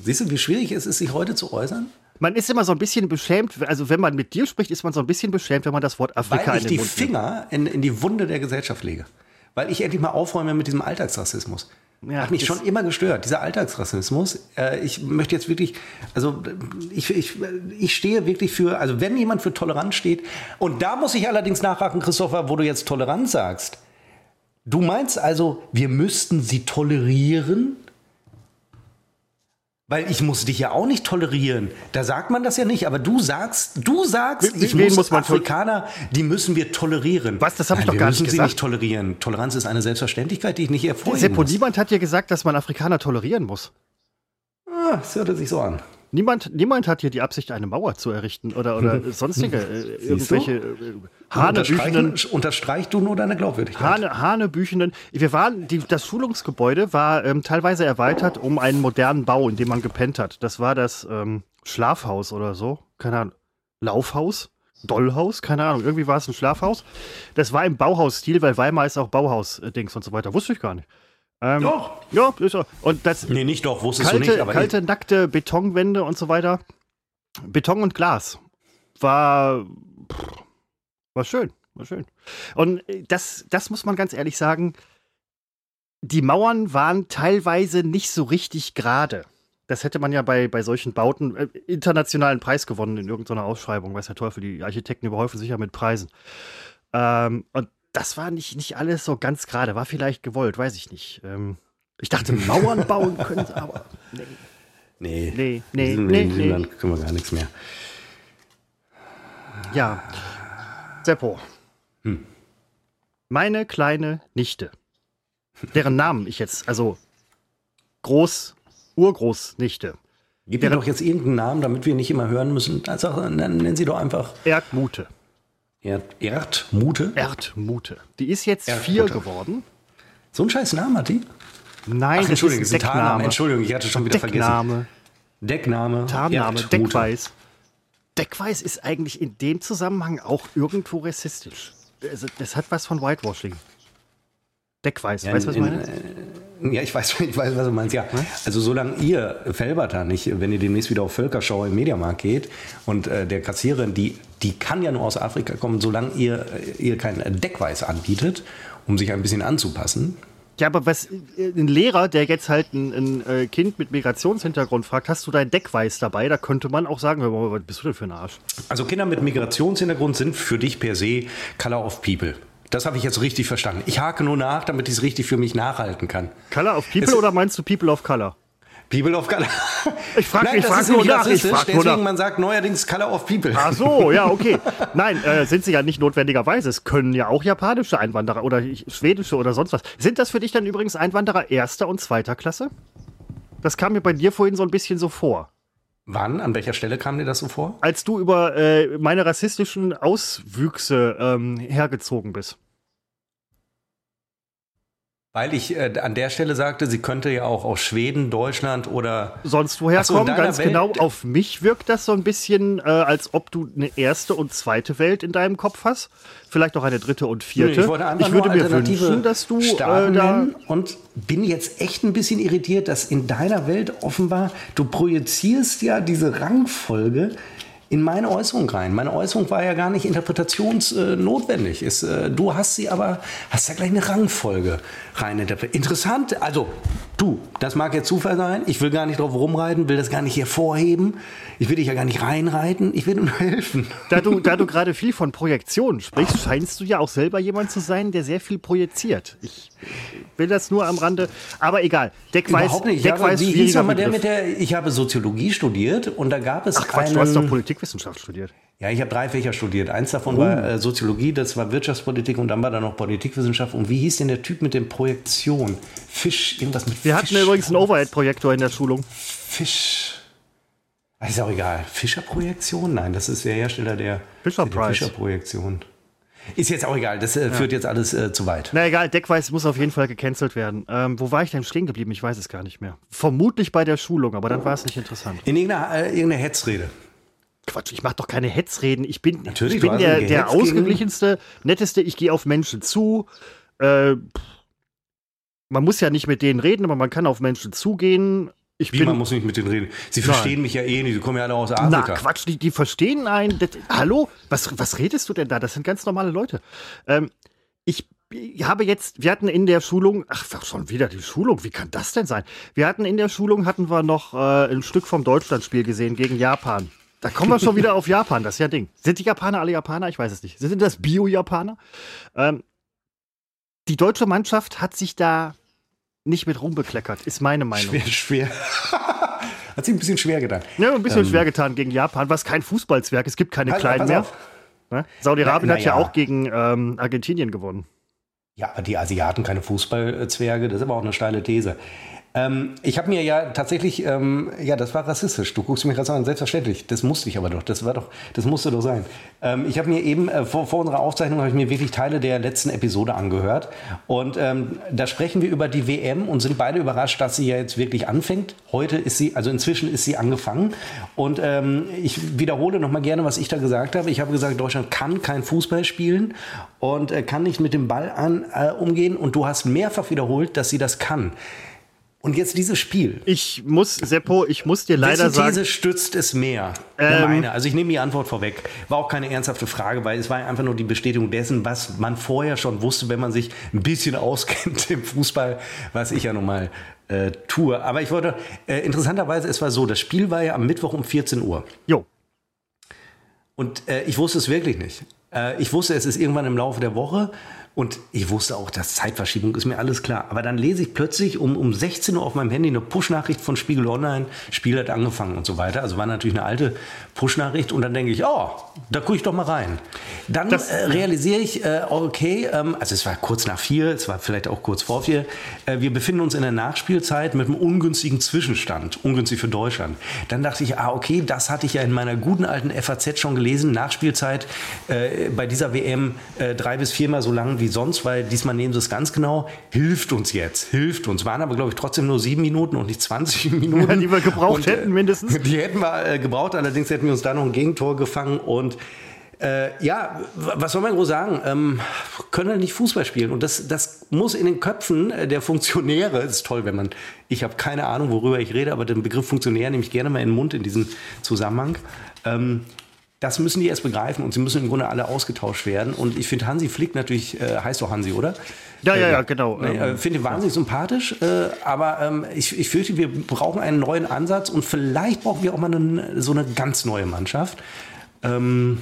Siehst du, wie schwierig es ist, sich heute zu äußern? Man ist immer so ein bisschen beschämt, also wenn man mit dir spricht, ist man so ein bisschen beschämt, wenn man das Wort Afrika Weil ich in den die Mund Finger in, in, die Wunde der Gesellschaft lege. Weil ich endlich mal aufräume mit diesem Alltagsrassismus. Ja, Hat mich schon immer gestört, dieser Alltagsrassismus. Äh, ich möchte jetzt wirklich, also ich, ich, ich stehe wirklich für, also wenn jemand für Toleranz steht, und da muss ich allerdings nachhaken, Christopher, wo du jetzt Toleranz sagst, Du meinst also, wir müssten sie tolerieren? Weil ich muss dich ja auch nicht tolerieren. Da sagt man das ja nicht, aber du sagst, du sagst, ich muss muss Afrikaner, die müssen wir tolerieren. Was? Das hab ich doch wir gar nicht müssen sie gesagt. nicht tolerieren. Toleranz ist eine Selbstverständlichkeit, die ich nicht hervorheben Seppo, muss. niemand hat dir gesagt, dass man Afrikaner tolerieren muss. Ah, das hört sich so an. Niemand, niemand hat hier die Absicht, eine Mauer zu errichten oder, oder [laughs] sonstige äh, irgendwelche äh, hanebüchenden, Unterstreichst du nur deine Glaubwürdigkeit? Hane, hanebüchenden. Wir waren, die, das Schulungsgebäude war ähm, teilweise erweitert um einen modernen Bau, in dem man gepennt hat. Das war das ähm, Schlafhaus oder so. Keine Ahnung. Laufhaus? Dollhaus? Keine Ahnung. Irgendwie war es ein Schlafhaus. Das war im Bauhausstil, weil Weimar ist auch Bauhaus-Dings und so weiter. Wusste ich gar nicht. Ähm, Doch. Ja, ist so. Und das, Nee, nicht doch, wusstest kalte, du nicht, aber kalte, nackte Betonwände und so weiter. Beton und Glas. War, pff, war schön, war schön. Und äh, das, das muss man ganz ehrlich sagen, die Mauern waren teilweise nicht so richtig gerade. Das hätte man ja bei, bei solchen Bauten äh, internationalen Preis gewonnen in irgendeiner Ausschreibung. Weiß der Teufel, die Architekten überhäufen sich ja mit Preisen. Ähm, und das war nicht, nicht alles so ganz gerade. War vielleicht gewollt, weiß ich nicht. Ähm, ich dachte, Mauern [laughs] bauen können sie, aber nee. nee, Nee, nee, in nee, nee. Land können wir gar nichts mehr. Ja. Seppo. Meine kleine Nichte, deren Namen ich jetzt, also Groß, Urgroßnichte, Gib mir doch jetzt irgendeinen Namen, damit wir nicht immer hören müssen. Also, nennen Sie doch einfach Erdmute. Erd Erdmute. Erdmute. Die ist jetzt Erdmute. vier geworden. So einen scheiß Namen hat die? Nein, Ach, Entschuldigung, das ist ein ein. Deckname. Entschuldigung, ich hatte schon wieder vergessen. Deckname, Deckname. Tarnname, Erdmute. Deckweiß. Deckweiß ist eigentlich in dem Zusammenhang auch irgendwo rassistisch. Also, das hat was von Whitewashing. Deckweiß, Ja, weißt du, was ich in- meine? Ja, ich weiß, [laughs] ich weiß, was du meinst. Ja, also solange ihr Felberter nicht, wenn ihr demnächst wieder auf Völkerschau im Mediamarkt geht und äh, der Kassiererin, die, die kann ja nur aus Afrika kommen, solange ihr, äh, ihr kein Deckweiß anbietet, um sich ein bisschen anzupassen. Ja, aber was äh, ein Lehrer, der jetzt halt ein, ein äh, Kind mit Migrationshintergrund fragt, hast du dein Deckweiß dabei? Da könnte man auch sagen, was bist du denn für ein Arsch? Also Kinder mit Migrationshintergrund sind für dich per se Color of People. Das habe ich jetzt richtig verstanden. Ich hake nur nach, damit ich es richtig für mich nachhalten kann. Color of People Es- oder meinst du People of Color? People of Color. Ich frag- Nein, ich das frag ist nur nach, ich rassistisch, frag nur deswegen nach. man sagt neuerdings Color of People. Ach so, ja, okay. Nein, äh, sind sie ja nicht notwendigerweise. Es können ja auch japanische Einwanderer oder schwedische oder sonst was. Sind das für dich dann übrigens Einwanderer erster und zweiter Klasse? Das kam mir bei dir vorhin so ein bisschen so vor. Wann? An welcher Stelle kam dir das so vor? Als du über äh, meine rassistischen Auswüchse ähm, hergezogen bist. Weil ich äh, an der Stelle sagte, sie könnte ja auch aus Schweden, Deutschland oder sonst woher so, kommen. Ganz Welt- genau, auf mich wirkt das so ein bisschen, äh, als ob du eine erste und zweite Welt in deinem Kopf hast. Vielleicht auch eine dritte und vierte. Ich ich würde mir wünschen, dass du äh, Staaten da. nennen und bin jetzt echt ein bisschen irritiert, dass in deiner Welt offenbar du projizierst ja diese Rangfolge in meine Äußerung rein. Meine Äußerung war ja gar nicht interpretationsnotwendig. Ist, äh, du hast sie aber, hast da gleich eine Rangfolge rein interpretiert. Interessant, also du, das mag jetzt Zufall sein, ich will gar nicht drauf rumreiten, will das gar nicht hervorheben, ich will dich ja gar nicht reinreiten, ich will dir nur helfen. Da du, da du [laughs] gerade viel von Projektionen sprichst, scheinst du ja auch selber jemand zu sein, der sehr viel projiziert. Ich will das nur am Rande, aber egal. Deckweiß, Überhaupt nicht. Ich habe, Deckweiß wie hieß nochmal der mit der, ich habe Soziologie studiert und da gab es Ach Quatsch, einen, du hast doch Politikwissenschaft studiert. Ja, ich habe drei Fächer studiert. Eins davon Oh. war äh, Soziologie, das war Wirtschaftspolitik und dann war da noch Politikwissenschaft. Und wie hieß denn der Typ mit den Projektionen? Fisch, irgendwas mit Wir Fisch. hatten übrigens einen Overhead-Projektor in der Schulung. Fisch. Ist auch egal. Fischer-Projektion? Nein, das ist der Hersteller der. Fischer-Projektion. Ist jetzt auch egal, das äh, führt jetzt alles äh, zu weit. Na egal, Deckweiß muss auf jeden Fall gecancelt werden. Ähm, wo war ich denn stehen geblieben? Ich weiß es gar nicht mehr. Vermutlich bei der Schulung, aber dann war es nicht interessant. In irgendeiner, äh, irgendeiner Hetzrede. Quatsch, ich mache doch keine Hetzreden. Ich bin, Natürlich, ich bin der, der ausgeglichenste, netteste. Ich gehe auf Menschen zu. Äh, man muss ja nicht mit denen reden, aber man kann auf Menschen zugehen. Ich Wie, bin, man muss nicht mit denen reden. Sie Nein. verstehen mich ja eh nicht, die kommen ja alle aus na, Afrika. Quatsch, die, die verstehen einen. Das, hallo? Was, was redest du denn da? Das sind ganz normale Leute. Ähm, ich ich habe jetzt, wir hatten in der Schulung, ach, schon wieder die Schulung, wie kann das denn sein? Wir hatten in der Schulung, hatten wir noch äh, ein Stück vom Deutschlandspiel gesehen gegen Japan. Da kommen wir schon wieder auf Japan, das ist ja Ding. Sind die Japaner alle Japaner? Ich weiß es nicht. Sind das Bio-Japaner? Ähm, die deutsche Mannschaft hat sich da nicht mit rumbekleckert, ist meine Meinung. Schwer, schwer. [laughs] hat sich ein bisschen schwer getan. Ja, ein bisschen ähm, schwer getan gegen Japan, was kein Fußballzwerg. Es gibt keine halt, kleinen mehr. Ne? Saudi-Arabien hat ja, ja, auch gegen ähm, Argentinien gewonnen. Ja, aber die Asiaten keine Fußballzwerge, das ist aber auch eine steile These. Ähm, ich habe mir ja tatsächlich, ähm, ja, das war rassistisch. Du guckst mich gerade an, selbstverständlich. Das musste ich aber doch. Das war doch, das musste doch sein. Ähm, ich habe mir eben äh, vor, vor, unserer Aufzeichnung habe ich mir wirklich Teile der letzten Episode angehört und ähm, da sprechen wir über die WM und sind beide überrascht, dass sie ja jetzt wirklich anfängt. Heute ist sie, also inzwischen ist sie angefangen und ähm, ich wiederhole noch mal gerne, was ich da gesagt habe. Ich habe gesagt, Deutschland kann kein Fußball spielen und äh, kann nicht mit dem Ball an, äh, umgehen und du hast mehrfach wiederholt, dass sie das kann. Und jetzt dieses Spiel. Ich muss, Seppo, ich muss dir leider Wessen sagen. These stützt es mehr? Ähm, meine. Also ich nehme die Antwort vorweg. War auch keine ernsthafte Frage, weil es war einfach nur die Bestätigung dessen, was man vorher schon wusste, wenn man sich ein bisschen auskennt im Fußball, was ich ja nun mal äh, tue. Aber ich wollte, äh, interessanterweise, es war so, das Spiel war ja am Mittwoch um 14 Uhr. Jo. Und äh, ich wusste es wirklich nicht. Äh, ich wusste, es ist irgendwann im Laufe der Woche. Und ich wusste auch, dass Zeitverschiebung ist mir alles klar. Aber dann lese ich plötzlich um, um 16 Uhr auf meinem Handy eine Push-Nachricht von Spiegel Online, Spiel hat angefangen und so weiter. Also war natürlich eine alte Push-Nachricht und dann denke ich, oh, da gucke ich doch mal rein. Dann äh, realisiere ich, äh, okay, ähm, also es war kurz nach vier, es war vielleicht auch kurz vor vier, äh, wir befinden uns in der Nachspielzeit mit einem ungünstigen Zwischenstand, ungünstig für Deutschland. Dann dachte ich, ah, okay, das hatte ich ja in meiner guten alten FAZ schon gelesen, Nachspielzeit äh, bei dieser WM äh, drei bis viermal so lang wie sonst, weil diesmal nehmen sie es ganz genau, hilft uns jetzt, hilft uns. Waren aber, glaube ich, trotzdem nur sieben Minuten und nicht 20 Minuten. Ja, die wir gebraucht und, äh, hätten mindestens. [laughs] Die hätten wir äh, gebraucht, allerdings hätten wir uns da noch ein Gegentor gefangen und äh, ja, was soll man groß sagen? Ähm, können nicht Fußball spielen. Und das, das muss in den Köpfen der Funktionäre, das ist toll, wenn man, ich habe keine Ahnung, worüber ich rede, aber den Begriff Funktionär nehme ich gerne mal in den Mund in diesem Zusammenhang. Ähm, das müssen die erst begreifen und sie müssen im Grunde alle ausgetauscht werden. Und ich finde Hansi Flick natürlich, äh, heißt doch Hansi, oder? Ja, ja, ja, genau. Nee, äh, finde ihn wahnsinnig sympathisch, äh, aber ähm, ich, ich fürchte, wir brauchen einen neuen Ansatz und vielleicht brauchen wir auch mal eine, so eine ganz neue Mannschaft. Ähm,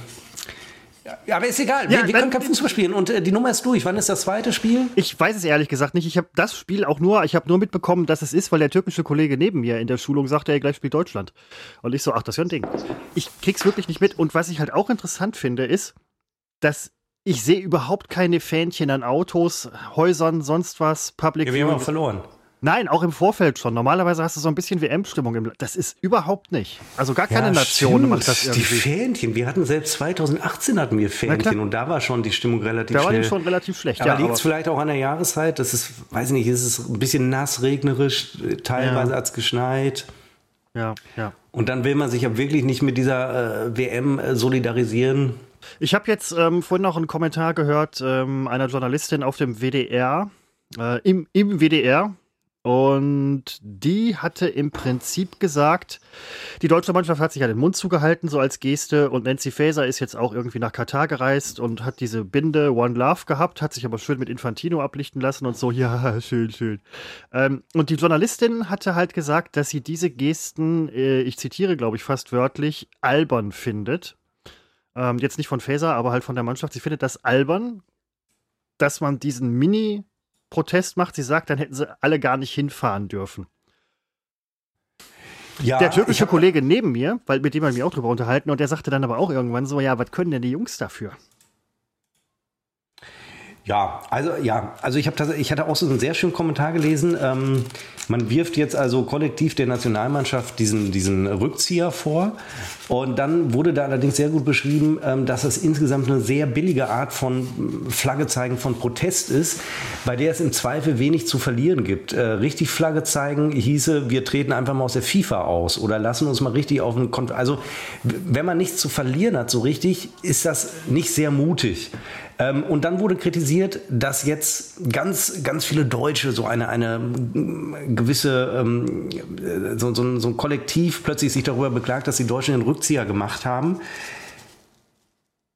ja, aber ist egal. Ja, wir, wir können kein Fußball spielen und äh, die Nummer ist durch. Wann ist das zweite Spiel? Ich weiß es ehrlich gesagt nicht. Ich habe das Spiel auch nur, ich habe nur mitbekommen, dass es ist, weil der türkische Kollege neben mir in der Schulung sagte, er gleich spielt Deutschland. Und ich so, ach, das ist ja ein Ding. Ich krieg's wirklich nicht mit. Und was ich halt auch interessant finde, ist, dass ich sehe überhaupt keine Fähnchen an Autos, Häusern, sonst was, Public. Ja, wir haben auch verloren. Nein, auch im Vorfeld schon. Normalerweise hast du so ein bisschen WM-Stimmung. Im Das ist überhaupt nicht. Also gar keine ja, Nation stimmt. macht das irgendwie. Die Fähnchen. Wir hatten selbst 2018 hatten wir Fähnchen und da war schon die Stimmung relativ da schnell. Da war die schon relativ schlecht. Aber ja, liegt es vielleicht auch an der Jahreszeit? Das ist, weiß ich nicht, ist es ein bisschen nass, regnerisch, teilweise ja. hat es geschneit. Ja, ja. Und dann will man sich ja wirklich nicht mit dieser äh, WM äh, solidarisieren. Ich habe jetzt ähm, vorhin noch einen Kommentar gehört ähm, einer Journalistin auf dem WDR, äh, im, im WDR, und die hatte im Prinzip gesagt, die deutsche Mannschaft hat sich ja den Mund zugehalten, so als Geste. Und Nancy Faeser ist jetzt auch irgendwie nach Katar gereist und hat diese Binde One Love gehabt, hat sich aber schön mit Infantino ablichten lassen und so, [laughs] ja, schön, schön. Ähm, und die Journalistin hatte halt gesagt, dass sie diese Gesten, äh, ich zitiere, glaube ich, fast wörtlich, albern findet. Ähm, jetzt nicht von Faeser, aber halt von der Mannschaft. Sie findet das albern, dass man diesen Mini- Protest macht. Sie sagt, dann hätten sie alle gar nicht hinfahren dürfen. Ja, der türkische Kollege neben mir, weil mit dem habe ich mich auch drüber unterhalten, und der sagte dann aber auch irgendwann so: Ja, was können denn die Jungs dafür? Ja, also ja, also ich habe ich hatte auch so einen sehr schönen Kommentar gelesen. Ähm, man wirft jetzt also kollektiv der Nationalmannschaft diesen, diesen Rückzieher vor. Und dann wurde da allerdings sehr gut beschrieben, ähm, dass es insgesamt eine sehr billige Art von Flagge zeigen von Protest ist, bei der es im Zweifel wenig zu verlieren gibt. Äh, richtig Flagge zeigen hieße, wir treten einfach mal aus der FIFA aus oder lassen uns mal richtig auf einen Kont Also wenn man nichts zu verlieren hat, so richtig, ist das nicht sehr mutig. Ähm, und dann wurde kritisiert, dass jetzt ganz, ganz viele Deutsche so eine, eine gewisse, ähm, so, so, so ein Kollektiv plötzlich sich darüber beklagt, dass die Deutschen den Rückzieher gemacht haben.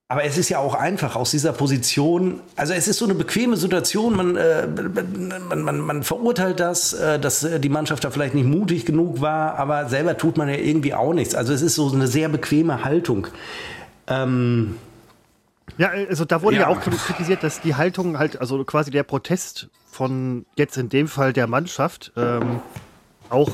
Aber es ist ja auch einfach aus dieser Position, also es ist so eine bequeme Situation, man, äh, man, man, man, verurteilt das, äh, dass die Mannschaft da vielleicht nicht mutig genug war, aber selber tut man ja irgendwie auch nichts. Also es ist so eine sehr bequeme Haltung. Ähm, Ja, also da wurde ja, ja. auch kritisiert, dass die Haltung halt, also quasi der Protest von jetzt in dem Fall der Mannschaft, ähm, auch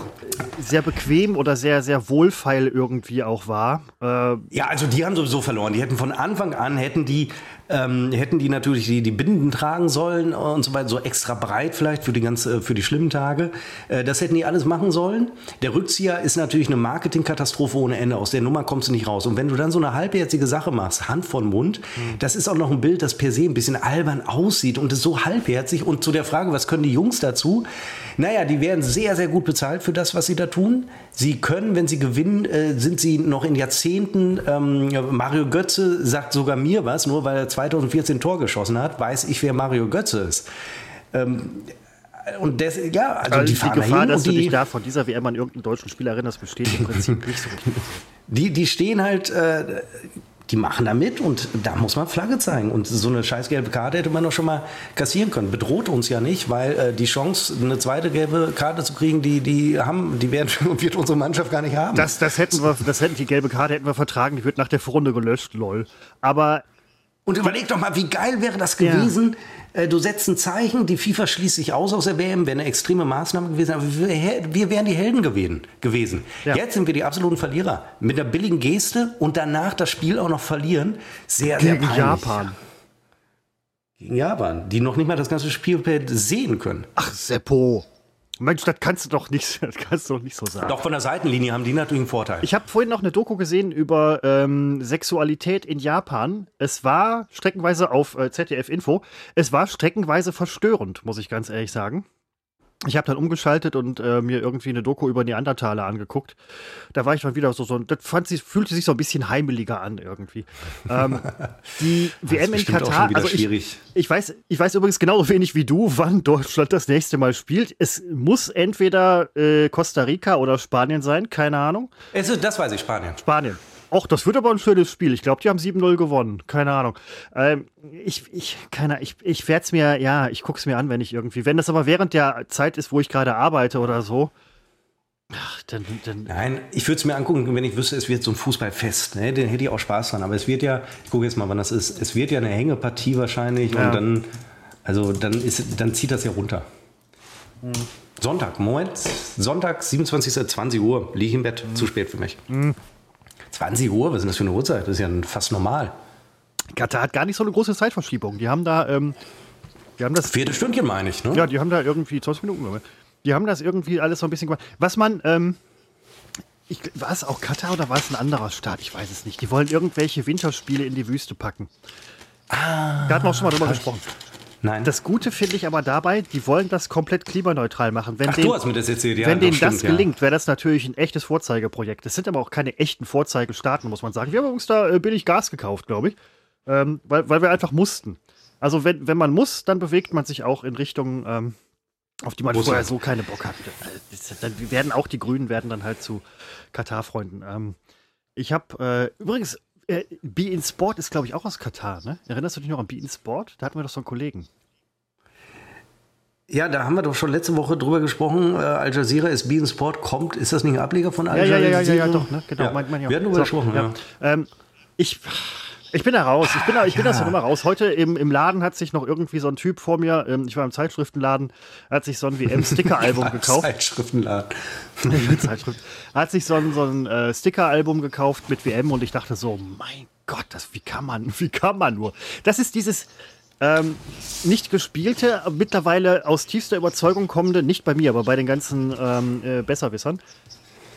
sehr bequem oder sehr, sehr wohlfeil irgendwie auch war. Äh ja, also die haben sowieso verloren. Die hätten von Anfang an, hätten die ähm, hätten die natürlich die, die Binden tragen sollen und so weiter, so extra breit vielleicht für die ganze, für die schlimmen Tage. Äh, das hätten die alles machen sollen. Der Rückzieher ist natürlich eine Marketingkatastrophe ohne Ende. Aus der Nummer kommst du nicht raus. Und wenn du dann so eine halbherzige Sache machst, Hand von Mund, mhm. das ist auch noch ein Bild, das per se ein bisschen albern aussieht und ist so halbherzig. Und zu der Frage, was können die Jungs dazu? Naja, die werden sehr, sehr gut bezahlt für das, was sie da tun. Sie können, wenn sie gewinnen, äh, sind sie noch in Jahrzehnten. Ähm, Mario Götze sagt sogar mir was, nur weil er 2014 Tor geschossen hat, weiß ich, wer Mario Götze ist. Ähm, und das, ja, also, also die, die Gefahr, dass du dich da von dieser WM an irgendeinen deutschen Spieler erinnerst, besteht im Prinzip nicht so richtig. [laughs] Die, die stehen halt, äh, die machen da mit und da muss man Flagge zeigen. Und so eine scheiß gelbe Karte hätte man doch schon mal kassieren können. Bedroht uns ja nicht, weil äh, die Chance, eine zweite gelbe Karte zu kriegen, die, die haben, die werden, [laughs] wird unsere Mannschaft gar nicht haben. Das, das hätten wir, das hätten die gelbe Karte hätten wir vertragen, die wird nach der Vorrunde gelöscht, lol. Aber und überleg doch mal, wie geil wäre das gewesen. Ja. Äh, du setzt ein Zeichen, die FIFA schließt sich aus aus der WM, wäre eine extreme Maßnahme gewesen, aber wir, wir wären die Helden gewesen. Ja. Jetzt sind wir die absoluten Verlierer. Mit einer billigen Geste und danach das Spiel auch noch verlieren. Sehr, sehr Gegen peinlich. Japan. Gegen Japan, die noch nicht mal das ganze Spielfeld sehen können. Ach, Seppo. Mensch, das kannst du doch nicht, [laughs] das kannst du doch nicht so sagen. Doch von der Seitenlinie haben die natürlich einen Vorteil. Ich habe vorhin noch eine Doku gesehen über ähm, Sexualität in Japan. Es war streckenweise auf äh, ZDF Info. Es war streckenweise verstörend, muss ich ganz ehrlich sagen. Ich habe dann umgeschaltet und äh, mir irgendwie eine Doku über Neandertaler angeguckt. Da war ich dann wieder so, so das fand sie, fühlte sich so ein bisschen heimeliger an irgendwie. Ähm, [laughs] die WM in Katar, also ich, ich, weiß, ich weiß übrigens genauso wenig wie du, wann Deutschland das nächste Mal spielt. Es muss entweder äh, Costa Rica oder Spanien sein, keine Ahnung. Es ist, das weiß ich, Spanien. Spanien. Och, das wird aber ein schönes Spiel. Ich glaube, die haben 7-0 gewonnen. Keine Ahnung. Ähm, ich, ich, keine, ich, ich werde es mir, ja, ich gucke es mir an, wenn ich irgendwie. Wenn das aber während der Zeit ist, wo ich gerade arbeite oder so. Ach, dann, dann Nein, ich würde es mir angucken, wenn ich wüsste, es wird so ein Fußballfest. Ne? Den hätte ich auch Spaß dran. Aber es wird ja, ich gucke jetzt mal, wann das ist. Es wird ja eine Hängepartie wahrscheinlich. Ja. Und dann, also dann, ist, dann zieht das ja runter. Hm. Sonntag, Moment. Sonntag, 27. 20 Uhr, liege ich im Bett. Hm. Zu spät für mich. Hm. 20 Uhr, was ist denn das für eine Uhrzeit? Das ist ja fast normal. Katar hat gar nicht so eine große Zeitverschiebung. Die haben da. Ähm, die haben das. Vierte Stündchen meine ich, ne? Ja, die haben da irgendwie 20 Minuten. Die haben das irgendwie alles so ein bisschen gemacht. Was man. Ähm, ich, war es auch Katar oder war es ein anderer Staat? Ich weiß es nicht. Die wollen irgendwelche Winterspiele in die Wüste packen. Ah, da hatten wir auch schon mal drüber gesprochen. Nein. Das Gute finde ich aber dabei, die wollen das komplett klimaneutral machen. Wenn Ach, denen, du hast mir das erzählt, ja. Wenn denen stimmt, das gelingt, ja. wäre das natürlich ein echtes Vorzeigeprojekt. Das sind aber auch keine echten Vorzeigestaaten, muss man sagen. Wir haben uns da äh, billig Gas gekauft, glaube ich. Ähm, weil, weil wir einfach mussten. Also wenn, wenn man muss, dann bewegt man sich auch in Richtungen, ähm, auf die man Russland. vorher so keine Bock hat. Äh, dann werden auch die Grünen werden dann halt zu Katar-Freunden. Ähm, ich habe äh, übrigens äh, Be in Sport ist, glaube ich, auch aus Katar, ne? Erinnerst du dich noch an Be in Sport? Da hatten wir doch so einen Kollegen. Ja, da haben wir doch schon letzte Woche drüber gesprochen. Äh, Al Jazeera ist Be in Sport kommt. Ist das nicht ein Ableger von Al ja, Jazeera? Ja, ja, ja, ja, doch, ne? Genau. Ja. Mein, mein, ja. Wir hatten darüber so, gesprochen, ja. ja. Ähm, ich ich bin da raus. Ich bin da, ich bin ja. da so immer raus. Heute im, im Laden hat sich noch irgendwie so ein Typ vor mir, ähm, ich war im Zeitschriftenladen, hat sich so ein WM-Sticker-Album [laughs] gekauft. Zeitschriftenladen. Zeitschrift. Hat sich so ein, so ein äh, Sticker-Album gekauft mit WM und ich dachte so, mein Gott, das, wie kann man, [laughs] wie kann man nur? Das ist dieses, ähm, nicht gespielte, mittlerweile aus tiefster Überzeugung kommende, nicht bei mir, aber bei den ganzen ähm, äh, Besserwissern,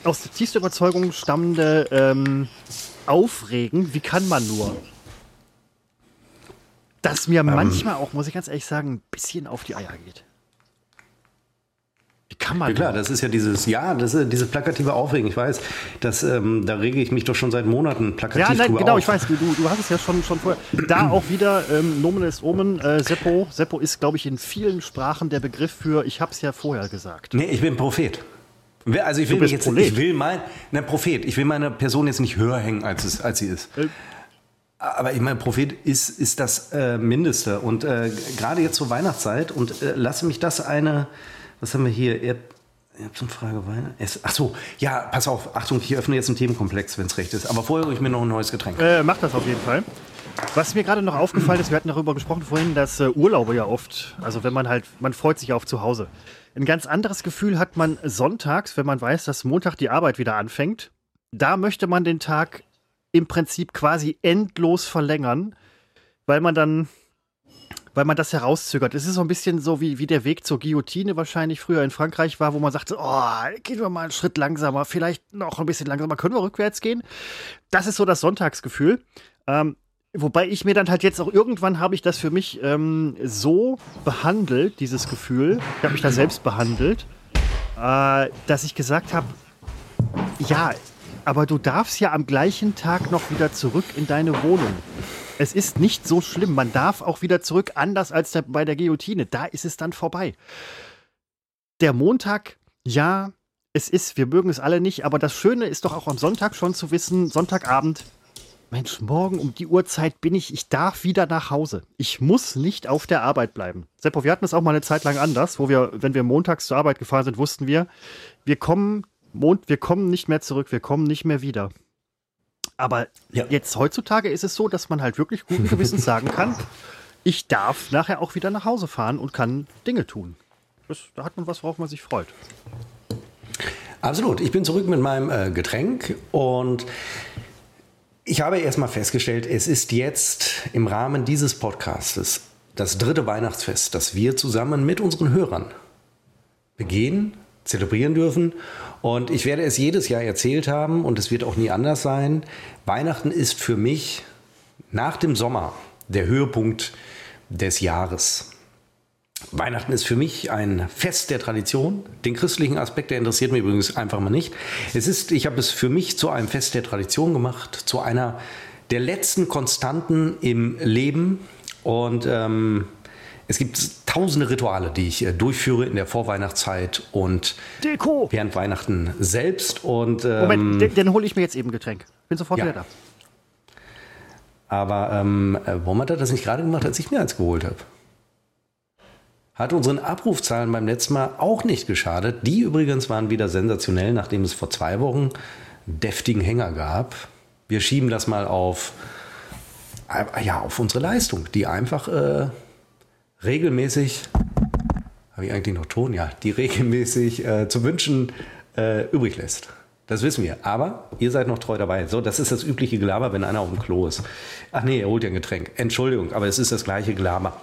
aus tiefster Überzeugung stammende ähm, aufregen, wie kann man nur? Dass mir ähm. manchmal auch, muss ich ganz ehrlich sagen, ein bisschen auf die Eier geht. Wie kann man ja, klar, das ist ja dieses, ja, das ist dieses plakative Aufregen. Ich weiß, das, ähm, da rege ich mich doch schon seit Monaten plakativ Ja, nein, genau, auf. ich weiß, du, du hast es ja schon, schon vorher. Da auch wieder, ähm, Nomen ist Omen, äh, Seppo. Seppo ist, glaube ich, in vielen Sprachen der Begriff für, ich habe es ja vorher gesagt. Nee, ich bin Prophet. Also ich will mich jetzt, Prolet. ich will mein, na Prophet, ich will meine Person jetzt nicht höher hängen, als, es, als sie ist. Äh. Aber ich meine, Prophet ist, ist das äh, Mindeste. Und äh, gerade jetzt zur Weihnachtszeit und äh, lasse mich das eine, was haben wir hier? Ihr, ihr habt so eine Frage, Weihnachten? Ach so, ja, pass auf, Achtung, ich öffne jetzt einen Themenkomplex, wenn es recht ist. Aber vorher hole ich mir noch ein neues Getränk. Äh, mach das auf jeden Fall. Was mir gerade noch aufgefallen ist, wir hatten darüber gesprochen vorhin, dass äh, Urlaube ja oft, also wenn man halt, man freut sich auf zu Hause. Ein ganz anderes Gefühl hat man sonntags, wenn man weiß, dass Montag die Arbeit wieder anfängt. Da möchte man den Tag im Prinzip quasi endlos verlängern, weil man dann weil man das herauszögert. Es ist so ein bisschen so wie, wie der Weg zur Guillotine wahrscheinlich früher in Frankreich war, wo man sagte, oh, gehen wir mal einen Schritt langsamer, vielleicht noch ein bisschen langsamer, können wir rückwärts gehen? Das ist so das Sonntagsgefühl. Ähm, wobei ich mir dann halt jetzt auch irgendwann habe ich das für mich ähm, so behandelt, dieses Gefühl, ich habe mich da selbst behandelt, äh, dass ich gesagt habe, ja, aber du darfst ja am gleichen Tag noch wieder zurück in deine Wohnung. Es ist nicht so schlimm. Man darf auch wieder zurück, anders als der, bei der Guillotine. Da ist es dann vorbei. Der Montag, ja, es ist, wir mögen es alle nicht, aber das Schöne ist doch auch am Sonntag schon zu wissen, Sonntagabend, Mensch, morgen um die Uhrzeit bin ich, ich darf wieder nach Hause. Ich muss nicht auf der Arbeit bleiben. Seppo, wir hatten es auch mal eine Zeit lang anders, wo wir, wenn wir montags zur Arbeit gefahren sind, wussten wir, wir kommen, Mond, wir kommen nicht mehr zurück, wir kommen nicht mehr wieder. Aber ja. jetzt heutzutage ist es so, dass man halt wirklich guten Gewissens sagen kann, ich darf nachher auch wieder nach Hause fahren und kann Dinge tun. Das, da hat man was, worauf man sich freut. Absolut. Ich bin zurück mit meinem äh, Getränk und ich habe erstmal festgestellt, es ist jetzt im Rahmen dieses Podcastes das dritte Weihnachtsfest, das wir zusammen mit unseren Hörern begehen, zelebrieren dürfen. Und ich werde es jedes Jahr erzählt haben und es wird auch nie anders sein. Weihnachten ist für mich nach dem Sommer der Höhepunkt des Jahres. Weihnachten ist für mich ein Fest der Tradition. Den christlichen Aspekt, der interessiert mich übrigens einfach mal nicht. Es ist, ich habe es für mich zu einem Fest der Tradition gemacht, zu einer der letzten Konstanten im Leben. Und ähm, es gibt tausende Rituale, die ich äh, durchführe in der Vorweihnachtszeit und Deko. während Weihnachten selbst. Und, ähm, Moment, den, den hole ich mir jetzt eben Getränk. Bin sofort ja. wieder da. Aber ähm, äh, warum hat er das nicht gerade gemacht, als ich mir eins geholt habe? Hat unseren Abrufzahlen beim letzten Mal auch nicht geschadet. Die übrigens waren wieder sensationell, nachdem es vor zwei Wochen deftigen Hänger gab. Wir schieben das mal auf, ja, auf unsere Leistung, die einfach äh, regelmäßig, habe ich eigentlich noch Ton? Ja, die regelmäßig äh, zu wünschen äh, übrig lässt. Das wissen wir. Aber ihr seid noch treu dabei. So, das ist das übliche Gelaber, wenn einer auf dem Klo ist. Ach nee, er holt ja ein Getränk. Entschuldigung, aber es ist das gleiche Gelaber.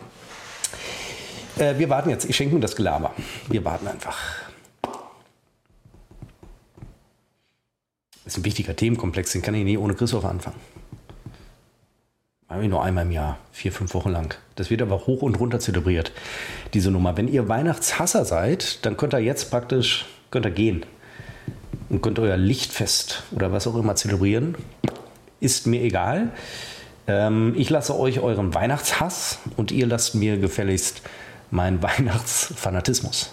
Äh, wir warten jetzt. Ich schenke mir das Gelaber. Wir warten einfach. Das ist ein wichtiger Themenkomplex, den kann ich nie ohne Christoph anfangen. Habe ich nur einmal im Jahr, vier, fünf Wochen lang. Das wird aber hoch und runter zelebriert, diese Nummer. Wenn ihr Weihnachtshasser seid, dann könnt ihr jetzt praktisch, könnt ihr gehen und könnt euer Lichtfest oder was auch immer zelebrieren. Ist mir egal. Ähm, ich lasse euch euren Weihnachtshass und ihr lasst mir gefälligst meinen [laughs] Weihnachtsfanatismus.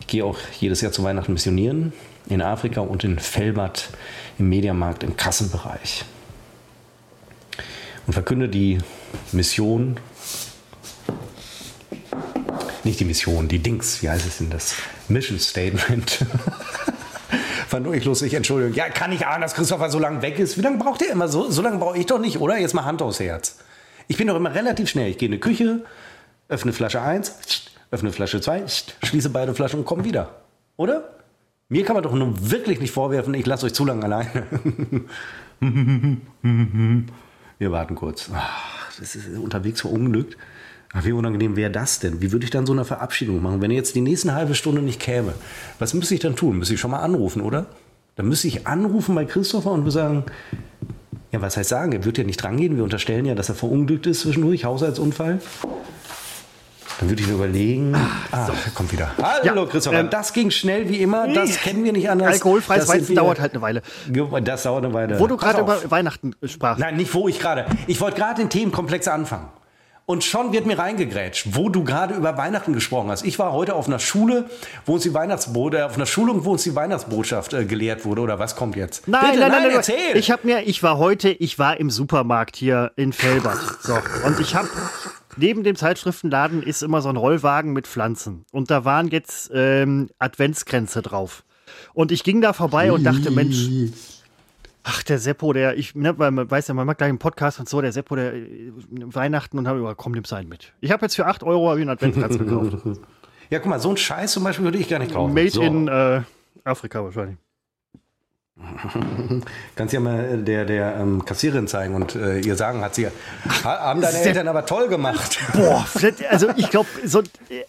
Ich gehe auch jedes Jahr zu Weihnachten missionieren in Afrika und in Felbert im Mediamarkt im Kassenbereich und verkünde die Mission, nicht die Mission, die Dings, wie heißt es denn das? Mission Statement. [laughs] Fand ich lustig, Entschuldigung. Ja, kann ich ahnen, dass Christopher so lange weg ist. Wie lange braucht er immer so? So lange brauche ich doch nicht, oder? Jetzt mal Hand aufs Herz. Ich bin doch immer relativ schnell. Ich gehe in die Küche, öffne Flasche 1, öffne Flasche 2, schließe beide Flaschen und komme wieder. Oder? Mir kann man doch nun wirklich nicht vorwerfen, ich lasse euch zu lange alleine. [laughs] Wir warten kurz. Ach, das ist unterwegs verunglückt. Ach, wie unangenehm wäre das denn? Wie würde ich dann so eine Verabschiedung machen, wenn jetzt die nächsten halbe Stunde nicht käme? Was müsste ich dann tun? Müsste ich schon mal anrufen, oder? Dann müsste ich anrufen bei Christopher und sagen, ja, was heißt sagen? Er wird ja nicht drangehen. Wir unterstellen ja, dass er verunglückt ist zwischendurch, Haushaltsunfall. Dann würde ich mir überlegen. Ah, so. kommt wieder. Hallo, ja, Christopher. Ähm, das ging schnell wie immer. Das kennen wir nicht anders. Alkoholfreies Weizen dauert halt eine Weile. Das dauert eine Weile. Wo du gerade über Weihnachten sprachst. Nein, nicht wo ich gerade. Ich wollte gerade den Themenkomplex anfangen. Und schon wird mir reingegrätscht, wo du gerade über Weihnachten gesprochen hast. Ich war heute auf einer Schule, wo uns die Weihnachtsbotschaft, äh, auf einer Schulung, wo uns die Weihnachtsbotschaft äh, gelehrt wurde. Oder was kommt jetzt? Nein, Bitte, nein, nein, nein, erzähl. Ich habe mir, ich war heute, ich war im Supermarkt hier in Felbert. So. Und ich habe neben dem Zeitschriftenladen ist immer so ein Rollwagen mit Pflanzen. Und da waren jetzt ähm, Adventskränze drauf. Und ich ging da vorbei und dachte, Mensch, [laughs] Ach, der Seppo, der, ich, ne, weil man weiß ja, man mag gleich im Podcast und so, der Seppo, der äh, Weihnachten und habe über, komm, nimm's einen mit. Ich habe jetzt für 8 Euro einen Adventkranz [laughs] gekauft. Ja, guck mal, so ein Scheiß zum Beispiel würde ich gar nicht kaufen. Made so. in äh, Afrika wahrscheinlich. [laughs] Kannst ja mal der, der ähm, Kassiererin zeigen und äh, ihr sagen, hat sie, ha, haben deine Eltern aber toll gemacht. [laughs] Boah, also ich glaube, so, äh,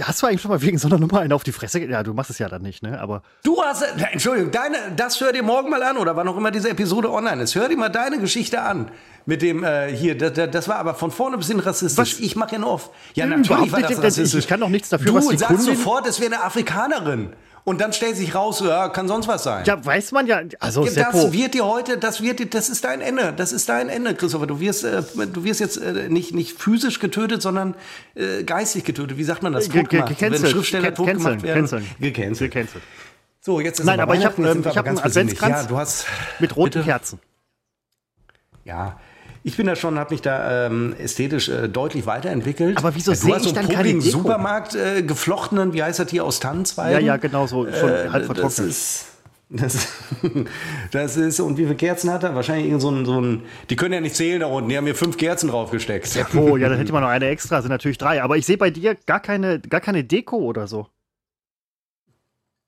hast du eigentlich schon mal wegen so einer Nummer einen auf die Fresse? Ja, du machst es ja dann nicht, ne? Aber Du hast, äh, Entschuldigung, deine, das hör dir morgen mal an oder wann auch immer diese Episode online ist. Hör dir mal deine Geschichte an. Mit dem äh, hier, das, das war aber von vorne bis hin rassistisch. Was? Ich mache ja nur auf. Ja, natürlich war das denn ich- rassistisch. ich kann doch nichts dafür, du was die sagst Kundin- sofort, es wäre eine Afrikanerin. Und dann stellt sich raus, ja, kann sonst was sein. ja, weiß man ja, also Ja, Seppo, Das wird dir heute, das wird dir, das ist dein Ende, das ist dein Ende, Christopher. Du wirst, äh, du wirst jetzt äh, nicht, nicht physisch getötet, sondern äh, geistig getötet. Wie sagt man das? Ge- ge- Totgemacht. gecancelt. Wenn Schriftsteller tot gemacht werden. canceln. Gecancelt. gecancelt. So, jetzt ist Nein, aber ich hab, Weihnachten, jetzt ähm, ich aber hab einen. Adventskranz Ja, du hast mit roten Bitte? Kerzen. Ja, ich bin da schon, habe mich da ähm, ästhetisch äh, deutlich weiterentwickelt. Aber wieso ja, sehe du hast ich so dann einen keine Deko? Supermarkt äh, geflochtenen, wie heißt das hier, aus Tannenzweigen? Ja, ja, genau so, schon Äh, halb das vertrocknet. ist, das, [laughs] das ist, und wie viele Kerzen hat er? Wahrscheinlich irgend so ein, so ein, die können ja nicht zählen da unten, die haben mir fünf Kerzen draufgesteckt. Oh, ja, dann hätte man noch eine extra, sind natürlich drei. Aber ich sehe bei dir gar keine, gar keine Deko oder so.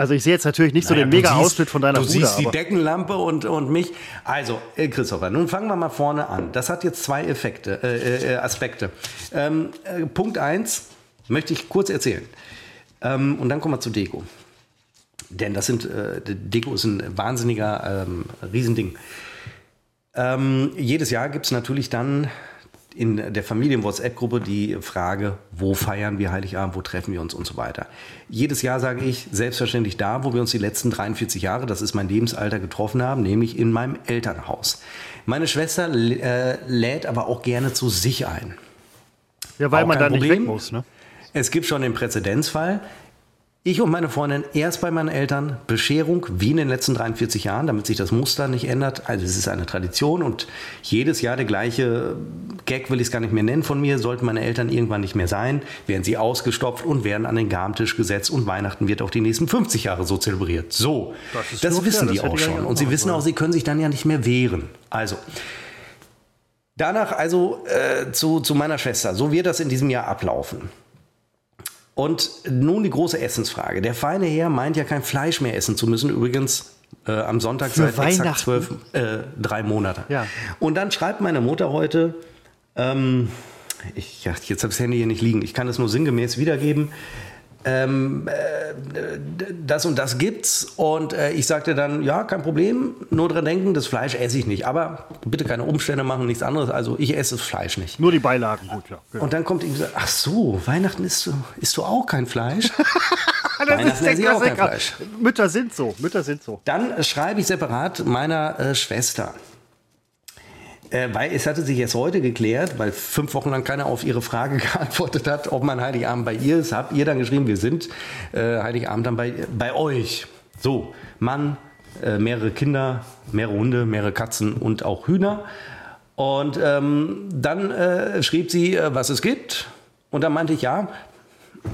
Also ich sehe jetzt natürlich nicht so Naja, den du mega siehst- Ausschnitt von deiner Du Bude, siehst die Deckenlampe und, und mich. Also, äh, Christopher, nun fangen wir mal vorne an. Das hat jetzt zwei Effekte, äh, äh, Aspekte. Ähm, äh, Punkt eins möchte ich kurz erzählen. Ähm, und dann kommen wir zu Deko. Denn das sind, äh, Deko ist ein wahnsinniger ähm, Riesending. Ähm, jedes Jahr gibt es natürlich dann in der Familien-WhatsApp-Gruppe die Frage, wo feiern wir Heiligabend, wo treffen wir uns und so weiter. Jedes Jahr sage ich, selbstverständlich da, wo wir uns die letzten 43 Jahre, das ist mein Lebensalter, getroffen haben, nämlich in meinem Elternhaus. Meine Schwester äh, lädt aber auch gerne zu sich ein. ja, weil auch man da nicht Problem. weg muss, ne? Es gibt schon den Präzedenzfall. Ich und meine Freundin erst bei meinen Eltern, Bescherung wie in den letzten 43 Jahren, damit sich das Muster nicht ändert. Also es ist eine Tradition und jedes Jahr der gleiche Gag will ich es gar nicht mehr nennen von mir, sollten meine Eltern irgendwann nicht mehr sein, werden sie ausgestopft und werden an den Garmtisch gesetzt und Weihnachten wird auch die nächsten 50 Jahre so zelebriert. So, Das das, wissen die das hätte auch schon. Und sie wissen auch, sie können sich dann ja nicht mehr wehren. Also, Danach also äh, zu, zu meiner Schwester. So wird das in diesem Jahr ablaufen. Und nun die große Essensfrage. Der feine Herr meint ja kein Fleisch mehr essen zu müssen. Übrigens äh, am Sonntag Für seit exakt zwölf, äh, drei Monate. Ja. Und dann schreibt meine Mutter heute, ähm, ich, jetzt habe ich das Handy hier nicht liegen, ich kann es nur sinngemäß wiedergeben. Ähm, äh, das und das gibt's. Und äh, ich sagte dann, ja, kein Problem, nur dran denken, das Fleisch esse ich nicht. Aber bitte keine Umstände machen, nichts anderes. Also ich esse das Fleisch nicht. Nur die Beilagen, gut, ja. ja. Und dann kommt irgendwie so, ach so, Weihnachten isst du, isst du auch kein Fleisch? [laughs] Das ist der esse ich auch kein Klassiker. Fleisch. Mütter sind so, Mütter sind so. Dann schreibe ich separat meiner äh, Schwester. Äh, weil es hatte sich jetzt heute geklärt, weil fünf Wochen lang keiner auf ihre Frage [laughs] geantwortet hat, ob man Heiligabend bei ihr ist, habt ihr dann geschrieben, wir sind äh, Heiligabend dann bei, bei euch. So, Mann, äh, mehrere Kinder, mehrere Hunde, mehrere Katzen und auch Hühner. Und ähm, dann äh, schrieb sie, äh, was es gibt. Und dann meinte ich, ja,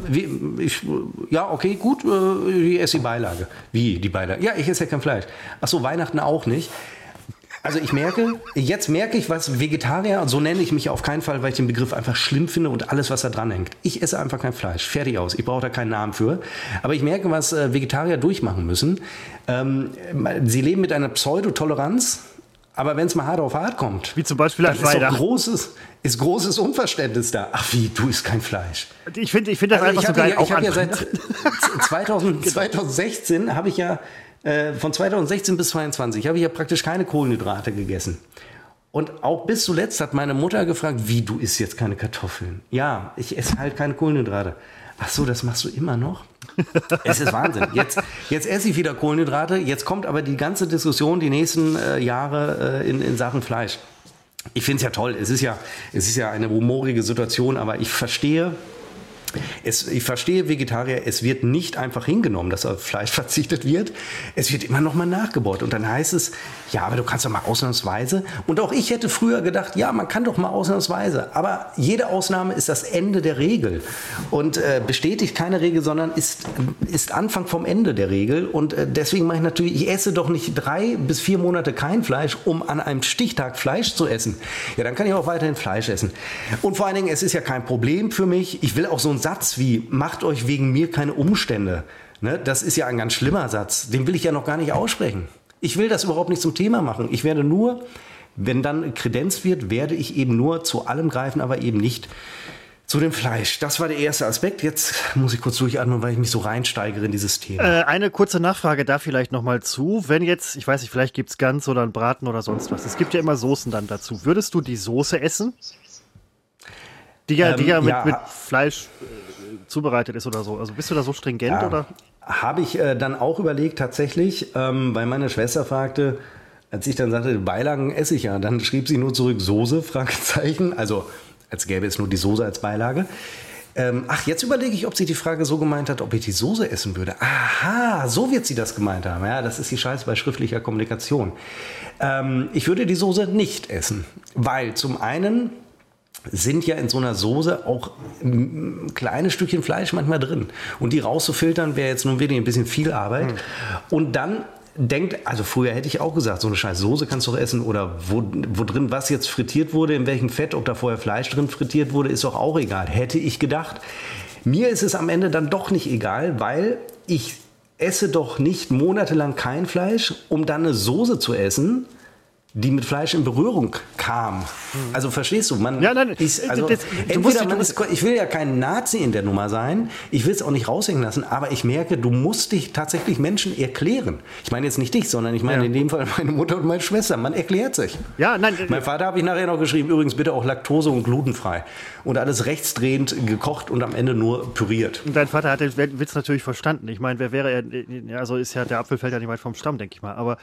wie, ich, ja, okay, gut, äh, ich esse die Beilage. Wie, die Beilage? Ja, ich esse ja kein Fleisch. Ach so, Weihnachten auch nicht. Also ich merke, jetzt merke ich, was Vegetarier, so nenne ich mich auf keinen Fall, weil ich den Begriff einfach schlimm finde und alles, was da dran hängt. Ich esse einfach kein Fleisch, fertig aus. Ich brauche da keinen Namen für. Aber ich merke, was äh, Vegetarier durchmachen müssen. Ähm, sie leben mit einer Pseudotoleranz, aber wenn es mal hart auf hart kommt, Wie zum Beispiel an dann ist großes, ist großes Unverständnis da. Ach wie, du isst kein Fleisch. Ich finde ich find das Also einfach so habe geil. ja, auch ich hab an ja seit Weihnachten. 2000, 2016 habe ich ja äh, von 2016 bis 2022 habe ich ja praktisch keine Kohlenhydrate gegessen. Und auch bis zuletzt hat meine Mutter gefragt, wie du isst jetzt keine Kartoffeln? Ja, ich esse halt keine Kohlenhydrate. Ach so, das machst du immer noch? [laughs] es ist Wahnsinn. Jetzt, jetzt esse ich wieder Kohlenhydrate. Jetzt kommt aber die ganze Diskussion die nächsten äh, Jahre äh, in, in Sachen Fleisch. Ich finde es ja toll. Es ist ja, es ist ja eine humorige Situation, aber ich verstehe, es, ich verstehe Vegetarier, es wird nicht einfach hingenommen, dass auf Fleisch [laughs] verzichtet wird. Es wird immer noch mal nachgebaut. Und dann heißt es, ja, aber du kannst doch mal ausnahmsweise. Und auch ich hätte früher gedacht, ja, man kann doch mal ausnahmsweise. Aber jede Ausnahme ist das Ende der Regel. Und äh, bestätigt keine Regel, sondern ist, ist Anfang vom Ende der Regel. Und äh, deswegen mache ich natürlich, ich esse doch nicht drei bis vier Monate kein Fleisch, um an einem Stichtag Fleisch zu essen. Ja, dann kann ich auch weiterhin Fleisch essen. Und vor allen Dingen, es ist ja kein Problem für mich. Ich will auch so einen Satz wie, macht euch wegen mir keine Umstände. Ne? Das ist ja ein ganz schlimmer Satz. Den will ich ja noch gar nicht aussprechen. Ich will das überhaupt nicht zum Thema machen. Ich werde nur, wenn dann Kredenz wird, werde ich eben nur zu allem greifen, aber eben nicht zu dem Fleisch. Das war der erste Aspekt. Jetzt muss ich kurz durchatmen, weil ich mich so reinsteigere in dieses Thema. Äh, eine kurze Nachfrage da vielleicht nochmal zu. Wenn jetzt, ich weiß nicht, vielleicht gibt es Gans oder einen Braten oder sonst was. Es gibt ja immer Soßen dann dazu. Würdest du die Soße essen? Die ja, ähm, die ja, mit, ja, mit Fleisch äh, zubereitet ist oder so. Also bist du da so stringent ja, oder? Habe ich äh, dann auch überlegt tatsächlich, ähm, weil meine Schwester fragte, als ich dann sagte, Beilagen esse ich ja, dann schrieb sie nur zurück Soße, [laughs] Fragezeichen. Also als gäbe es nur die Soße als Beilage. Ähm, ach, jetzt überlege ich, ob sie die Frage so gemeint hat, ob ich die Soße essen würde. Aha, so wird sie das gemeint haben. Ja, das ist die Scheiße bei schriftlicher Kommunikation. Ähm, ich würde die Soße nicht essen, weil zum einen sind ja in so einer Soße auch kleine Stückchen Fleisch manchmal drin. Und die rauszufiltern wäre jetzt nun wirklich ein bisschen viel Arbeit. Mhm. Und dann denkt, also früher hätte ich auch gesagt, so eine scheiß Soße kannst du doch essen oder wo, wo drin was jetzt frittiert wurde, in welchem Fett, ob da vorher Fleisch drin frittiert wurde, ist doch auch egal. Hätte ich gedacht. Mir ist es am Ende dann doch nicht egal, weil ich esse doch nicht monatelang kein Fleisch, um dann eine Soße zu essen, die mit Fleisch in Berührung kam. Also verstehst du, man ja, nein, ist, also, das, entweder man ist, ich will ja kein Nazi in der Nummer sein, ich will es auch nicht raushängen lassen, aber ich merke, du musst dich tatsächlich Menschen erklären. Ich meine jetzt nicht dich, sondern ich meine ja. in dem Fall meine Mutter und meine Schwester. Man erklärt sich. Ja, nein. Mein Vater habe ich nachher noch geschrieben, übrigens bitte auch Laktose und glutenfrei. Und alles rechtsdrehend gekocht und am Ende nur püriert. Und dein Vater hat den Witz natürlich verstanden. Ich meine, wer wäre er, also ist ja, der Apfel fällt ja nicht weit vom Stamm, denke ich mal. Aber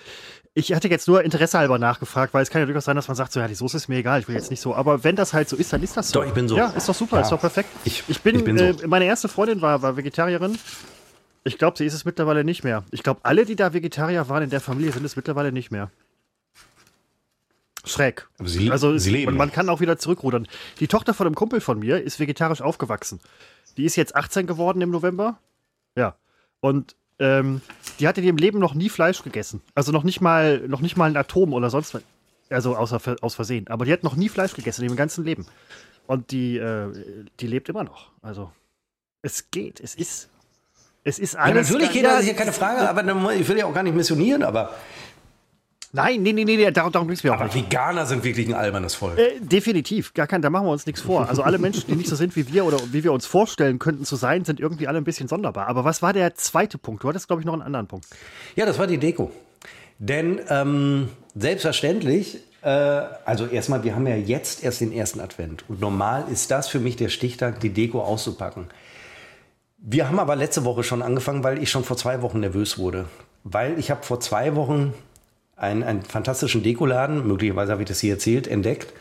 ich hatte jetzt nur Interesse halber nachgefragt, weil es kann ja durchaus sein, dass man sagt, so ja, die Soße ist mir egal, ich will jetzt nicht so. Aber wenn das halt so ist, dann ist das so. Doch, ich bin so. Ja, ist doch super, ja. ist doch perfekt. Ich, ich bin, ich bin so. äh, meine erste Freundin war, war Vegetarierin. Ich glaube, sie ist es mittlerweile nicht mehr. Ich glaube, alle, die da Vegetarier waren in der Familie, sind es mittlerweile nicht mehr. Schräg. Aber sie, also sie leben. Und man kann auch wieder zurückrudern. Die Tochter von einem Kumpel von mir ist vegetarisch aufgewachsen. Die ist jetzt 18 geworden im November. Ja. Und ähm, die hatte in ihrem Leben noch nie Fleisch gegessen. Also noch nicht mal, noch nicht mal ein Atom oder sonst was. Also außer, aus Versehen. Aber die hat noch nie Fleisch gegessen in ihrem ganzen Leben. Und die, äh, die lebt immer noch. Also es geht, es ist. Es ist alles. Ja, natürlich geht das, ist ja keine Frage, aber ich will ja auch gar nicht missionieren, aber Nein, nee, nee, nee, darum, darum ging es mir auch Aber Veganer sind wirklich ein albernes Volk. Äh, definitiv, gar kein, da machen wir uns nichts vor. Also alle Menschen, die nicht so sind wie wir oder wie wir uns vorstellen könnten zu sein, sind irgendwie alle ein bisschen sonderbar. Aber was war der zweite Punkt? Du hattest, glaube ich, noch einen anderen Punkt. Ja, das war die Deko. Denn ähm, selbstverständlich, äh, also erstmal, wir haben ja jetzt erst den ersten Advent. Und normal ist das für mich der Stichtag, die Deko auszupacken. Wir haben aber letzte Woche schon angefangen, weil ich schon vor zwei Wochen nervös wurde. Weil ich habe vor zwei Wochen einen, einen fantastischen Dekoladen, möglicherweise habe ich das hier erzählt, entdeckt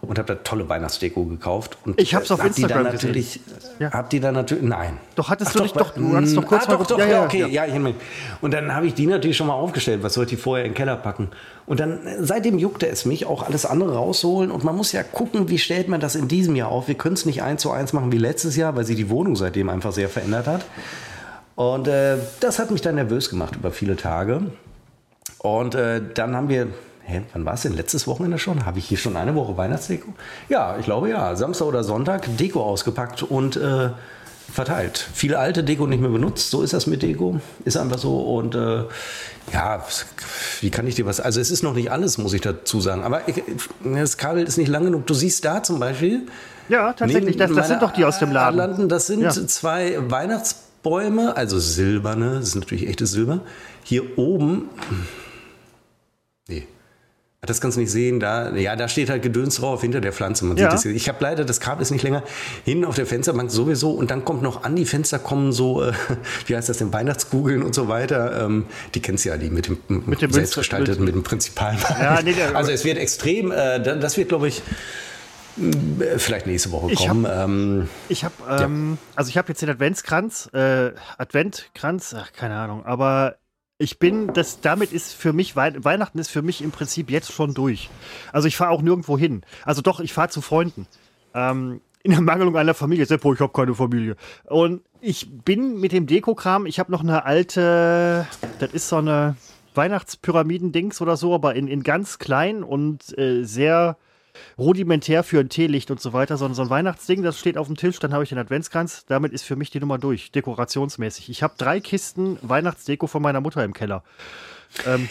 und habe da tolle Weihnachtsdeko gekauft. Und ich habe es auf hab Instagram die natürlich, ja. Habt die dann natürlich, nein. Doch hattest Ach, du doch, nicht, doch, du hattest doch kurz ah, doch, doch, ja, ja, okay, ja, ja. ich Und dann habe ich die natürlich schon mal aufgestellt, was sollte ich vorher in den Keller packen. Und dann, seitdem juckte es mich, auch alles andere rausholen. Und man muss ja gucken, wie stellt man das in diesem Jahr auf. Wir können es nicht eins zu eins machen wie letztes Jahr, weil sich die Wohnung seitdem einfach sehr verändert hat. Und äh, das hat mich dann nervös gemacht über viele Tage. Und äh, dann haben wir, hä, wann war es denn? Letztes Wochenende schon? Habe ich hier schon eine Woche Weihnachtsdeko? Ja, ich glaube ja. Samstag oder Sonntag Deko ausgepackt und äh, verteilt. Viele alte Deko nicht mehr benutzt. So ist das mit Deko. Ist einfach so. Und äh, ja, wie kann ich dir was? Also es ist noch nicht alles, muss ich dazu sagen. Aber ich, das Kabel ist nicht lang genug. Du siehst da zum Beispiel. Ja, tatsächlich. Das, das sind doch die aus dem Laden. Das sind ja. zwei Weihnachtsbäume, also silberne. Das ist natürlich echtes Silber. Hier oben Nee. Das kannst du nicht sehen. Da, ja, da steht halt Gedöns drauf hinter der Pflanze. Man ja. sieht das hier. Ich habe leider das Kabel ist nicht länger hin auf der Fensterbank sowieso und dann kommt noch an die Fenster kommen so, äh, [laughs] wie heißt das denn, Weihnachtskugeln und so weiter. Ähm, die kennst du ja, die mit dem, mit dem selbstgestalteten, mit dem Prinzipalen. Ja, nee, [laughs] also es wird extrem. Äh, das wird, glaube ich, Vielleicht nächste Woche kommen. Ähm, ich habe ähm, ja. also ich habe jetzt den Adventskranz, äh, Adventkranz, ach, keine Ahnung, aber ich bin, das, damit ist für mich, Wei Weihnachten ist für mich im Prinzip jetzt schon durch. Also ich fahre auch nirgendwo hin. Also doch, ich fahre zu Freunden. Ähm, in der Mangelung einer Familie. Seppo, ich habe keine Familie. Und ich bin mit dem Dekokram, ich habe noch eine alte, das ist so eine Weihnachtspyramiden-Dings oder so, aber in, in ganz klein und äh, sehr rudimentär für ein Teelicht und so weiter, sondern so ein Weihnachtsding, das steht auf dem Tisch, dann habe ich den Adventskranz, damit ist für mich die Nummer durch, dekorationsmäßig. Ich habe drei Kisten Weihnachtsdeko von meiner Mutter im Keller. Ähm,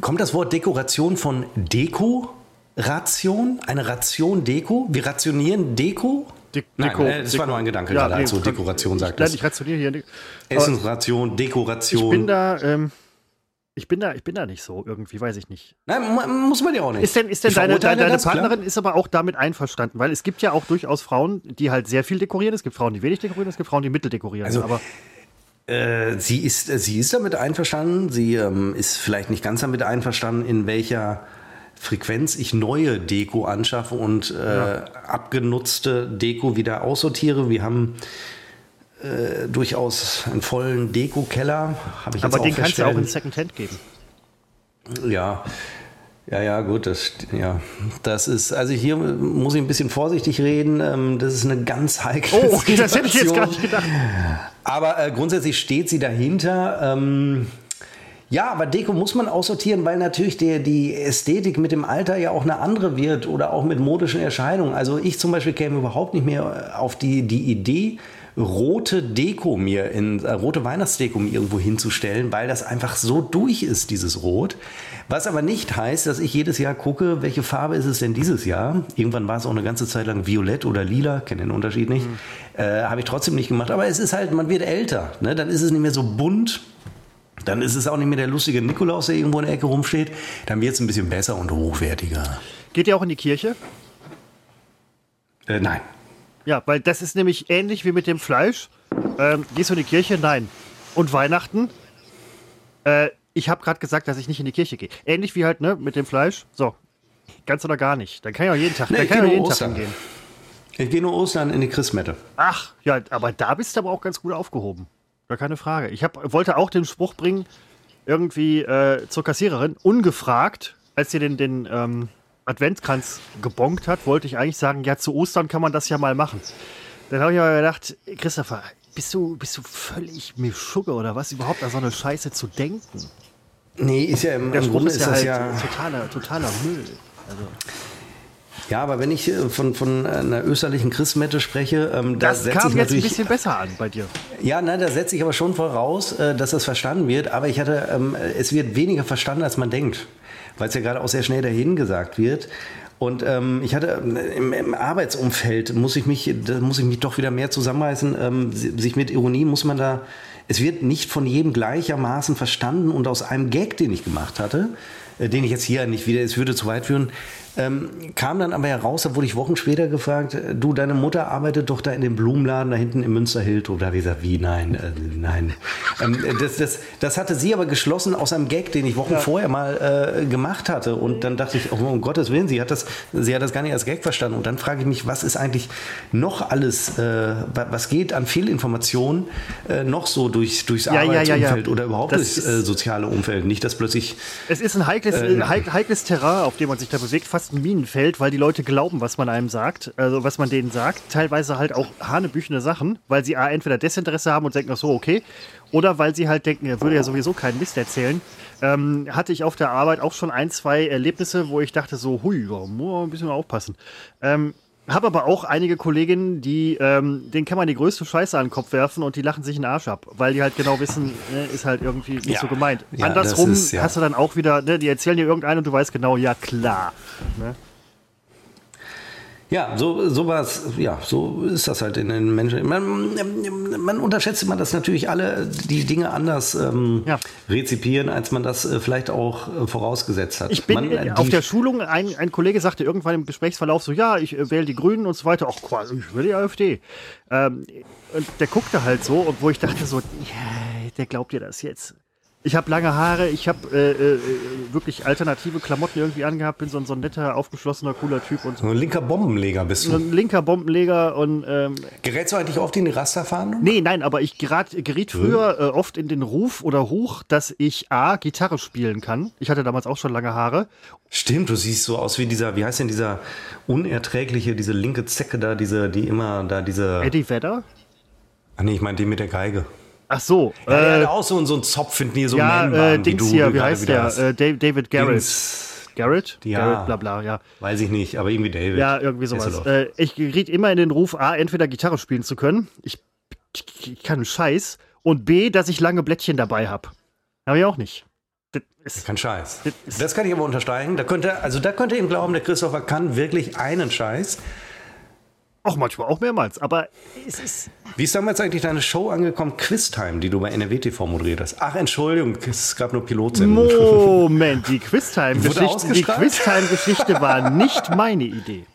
Kommt das Wort Dekoration von Deko? Ration? Eine Ration Deko? Wir rationieren Deko? De Deko, Nein, das Deko. war nur ein Gedanke ja, gerade, als nee, du Dekoration sagtest. Nein, ich rationiere hier. Essensration, Dekoration. Ich bin da, ähm, ich bin da, ich bin da nicht so irgendwie, weiß ich nicht. Nein, muss man ja auch nicht. Ist denn, ist denn deine, deine, deine Partnerin klar. ist aber auch damit einverstanden? Weil es gibt ja auch durchaus Frauen, die halt sehr viel dekorieren. Es gibt Frauen, die wenig dekorieren. Es gibt Frauen, die mittel dekorieren. Also, aber äh, sie, ist, sie ist damit einverstanden. Sie ähm, ist vielleicht nicht ganz damit einverstanden, in welcher Frequenz ich neue Deko anschaffe und äh, ja. abgenutzte Deko wieder aussortiere. Wir haben äh, durchaus einen vollen Deko-Keller. Aber den kannst du auch in Secondhand geben. Ja. Ja, ja, gut, das, ja, das ist, also hier muss ich ein bisschen vorsichtig reden. Ähm, das ist eine ganz heikle Oh, okay, [laughs] das hätte ich jetzt gar nicht gedacht. Aber äh, grundsätzlich steht sie dahinter. Ähm, ja, aber Deko muss man aussortieren, weil natürlich der, die Ästhetik mit dem Alter ja auch eine andere wird oder auch mit modischen Erscheinungen. Also ich zum Beispiel käme überhaupt nicht mehr auf die, die Idee, rote Deko mir in äh, rote Weihnachtsdeko mir irgendwo hinzustellen, weil das einfach so durch ist, dieses Rot. Was aber nicht heißt, dass ich jedes Jahr gucke, welche Farbe ist es denn dieses Jahr. Irgendwann war es auch eine ganze Zeit lang violett oder lila, kenne den Unterschied nicht. Mhm. Äh, Habe ich trotzdem nicht gemacht. Aber es ist halt, man wird älter. Ne? Dann ist es nicht mehr so bunt. Dann ist es auch nicht mehr der lustige Nikolaus, der irgendwo in der Ecke rumsteht. Dann wird es ein bisschen besser und hochwertiger. Geht ihr auch in die Kirche? Äh, nein. Ja, weil das ist nämlich ähnlich wie mit dem Fleisch. Ähm, gehst du in die Kirche? Nein. Und Weihnachten? Äh, ich habe gerade gesagt, dass ich nicht in die Kirche gehe. Ähnlich wie halt ne, mit dem Fleisch. So, ganz oder gar nicht. Dann kann ich auch jeden Tag, nee, dann kann ich auch jeden Ostern. Tag hingehen. Ich gehe nur Ostern in die Christmette. Ach, ja, aber da bist du aber auch ganz gut aufgehoben. Gar keine Frage. Ich hab, wollte auch den Spruch bringen, irgendwie äh, zur Kassiererin, ungefragt, als sie den, den ähm, Adventskranz gebonkt hat, wollte ich eigentlich sagen, ja, zu Ostern kann man das ja mal machen. Dann habe ich aber gedacht, Christopher, bist du, bist du völlig Mischugge oder was, überhaupt an so eine Scheiße zu denken? Nee, ist ja im, im Grunde ist, ja das halt ja totaler, totaler Müll. Also. Ja, aber wenn ich äh, von, von einer österlichen Christmette spreche, ähm, da das kam ich jetzt ein bisschen besser an bei dir. Ja, nein, da setze ich aber schon voraus, äh, dass das verstanden wird. Aber ich hatte, ähm, es wird weniger verstanden, als man denkt weil es ja gerade auch sehr schnell dahin gesagt wird. Und ähm, ich hatte äh, im, im, Arbeitsumfeld muss ich mich, da muss ich mich doch wieder mehr zusammenreißen. Ähm, sich mit Ironie muss man da, es wird nicht von jedem gleichermaßen verstanden und aus einem Gag, den ich gemacht hatte, äh, den ich jetzt hier nicht wieder, es würde zu weit führen, ähm, kam dann aber heraus, da wurde ich Wochen später gefragt, äh, du, deine Mutter arbeitet doch da in dem Blumenladen da hinten im Münsterhilto. Da habe ich gesagt, wie, nein, äh, nein. Ähm, das, das, das hatte sie aber geschlossen aus einem Gag, den ich Wochen ja. vorher mal äh, gemacht hatte. Und dann dachte ich, oh, um Gottes Willen, sie hat, das, sie hat das gar nicht als Gag verstanden. Und dann frage ich mich, was ist eigentlich noch alles, äh, was geht an Fehlinformationen äh, noch so durch, durchs ja, Arbeitsumfeld ja, oder überhaupt das durchs äh, soziale Umfeld? Nicht, dass plötzlich... Es ist ein heikles, heikles Terrain, auf dem man sich da bewegt, fast ein Minenfeld, weil die Leute glauben, was man einem sagt, also was man denen sagt. Teilweise halt auch hanebüchene Sachen, weil sie A, entweder Desinteresse haben und denken, ach so, okay. Oder weil sie halt denken, er würde ja sowieso keinen Mist erzählen. Ähm, hatte ich auf der Arbeit auch schon ein, zwei Erlebnisse, wo ich dachte so, hui, muss ein bisschen aufpassen. Ähm, habe aber auch einige Kolleginnen, die, ähm, denen kann man die größte Scheiße an den Kopf werfen und die lachen sich den Arsch ab, weil die halt genau wissen, ne, ist halt irgendwie nicht ja. so gemeint. Ja, Andersrum ist, ja. hast du dann auch wieder, ne, die erzählen dir irgendeinen und du weißt genau, ja klar. Ne? Ja, so, so was, ja, so ist das halt in den Menschen. Man, man unterschätzt immer, dass natürlich alle die Dinge anders ähm, ja. rezipieren, als man das äh, vielleicht auch äh, vorausgesetzt hat. Ich bin man, äh, auf der Schulung, ein, ein Kollege sagte irgendwann im Gesprächsverlauf so, ja, ich äh, wähle die Grünen und so weiter. Ach, quasi, ich will die AfD. Ähm, und der guckte halt so, und wo ich dachte so, ja, der glaubt dir das jetzt. Ich habe lange Haare, ich habe äh, äh, wirklich alternative Klamotten irgendwie angehabt, bin so ein, so ein netter, aufgeschlossener, cooler Typ und So ein linker Bombenleger bist so du. ein linker Bombenleger und ähm, Gerätst du eigentlich oft in die Rasterfahndung? nee, nein, aber ich gerat, geriet früher äh, oft in den Ruf oder Huch, dass ich A, Gitarre spielen kann. Ich hatte damals auch schon lange Haare. Stimmt, du siehst so aus wie dieser, wie heißt denn dieser unerträgliche, diese linke Zecke da, diese, die immer da, diese. Eddie Vedder? Ach nee, ich meine die mit der Geige. Ach so, Ja, der äh, hat auch so, so einen Zopf, finden die so ja, Man-Bahn, äh, Dings hier, wie heißt der? Äh, David Garrett. Dings, Garrett? Ja. Garrett, bla bla, ja. weiß ich nicht, aber irgendwie David. Ja, irgendwie sowas. Äh, ich geriet immer in den Ruf, A, entweder Gitarre spielen zu können, ich, ich kann einen Scheiß, und B, dass ich lange Blättchen dabei habe. Habe ich auch nicht. Das ist, Kein Scheiß. Das Das kann ich aber unterstreichen. Da könnte, also da könnte ihm glauben, der Christopher kann wirklich einen Scheiß. Auch manchmal, auch mehrmals, aber es ist. Wie ist damals eigentlich deine Show angekommen, Quiztime, die du bei NRW TV moderiert hast? Ach, Entschuldigung, es gab nur Pilotsendung. Moment, die Quiztime-Geschichte die ausgestrahlt? Quiztime-Geschichte war nicht meine Idee.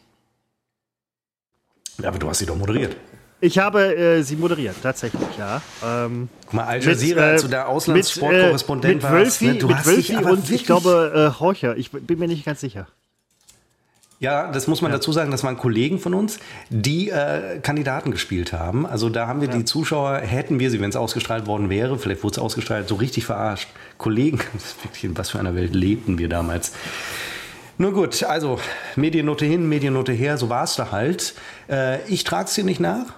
Ja, aber du hast sie doch moderiert. Ich habe äh, sie moderiert, tatsächlich, ja. Ähm, Guck mal, Al Jazeera, äh, als du da Auslandssportkorrespondent mit, äh, warst. Wölfi, ne? Du mit hast Wölfi und ich glaube äh, Horcher. Ich bin mir nicht ganz sicher. Ja, das muss man dazu sagen, das waren Kollegen von uns, die äh, Kandidaten gespielt haben. Also da haben wir die Zuschauer, hätten wir sie, wenn es ausgestrahlt worden wäre, vielleicht wurde es ausgestrahlt, so richtig verarscht. Kollegen, [laughs] in was für einer Welt lebten wir damals. Nur gut, also Mediennote hin, Mediennote her, so war es da halt. Äh, ich trage es dir nicht nach,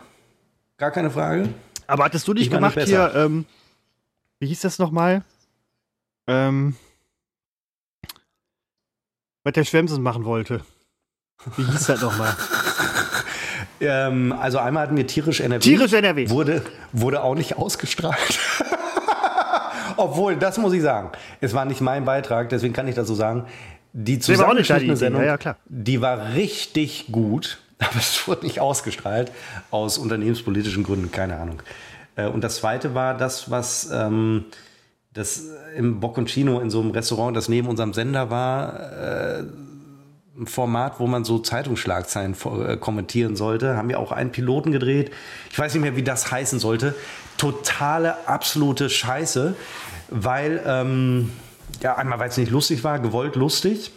gar keine Frage. Aber hattest du nicht Ich war nicht gemacht hier, ähm, wie hieß das nochmal? Ähm, was der Schwemsen machen wollte. Wie hieß das nochmal? [laughs] Ähm, also einmal hatten wir tierisch NRW. Tierisch NRW. Wurde, wurde auch nicht ausgestrahlt. [laughs] Obwohl, das muss ich sagen, es war nicht mein Beitrag, deswegen kann ich das so sagen. Die war auch nicht deine zusammengeschnittene Sendung, ja, ja, klar. die war richtig gut, [laughs] aber es wurde nicht ausgestrahlt aus unternehmenspolitischen Gründen, keine Ahnung. Äh, Und das zweite war das, was ähm, das im Bocconcino in so einem Restaurant, das neben unserem Sender war, äh, Format, wo man so Zeitungsschlagzeilen äh, kommentieren sollte. Haben wir auch einen Piloten gedreht. Ich weiß nicht mehr, wie das heißen sollte. Totale, absolute Scheiße, weil, ähm, ja, einmal, weil es nicht lustig war, gewollt lustig.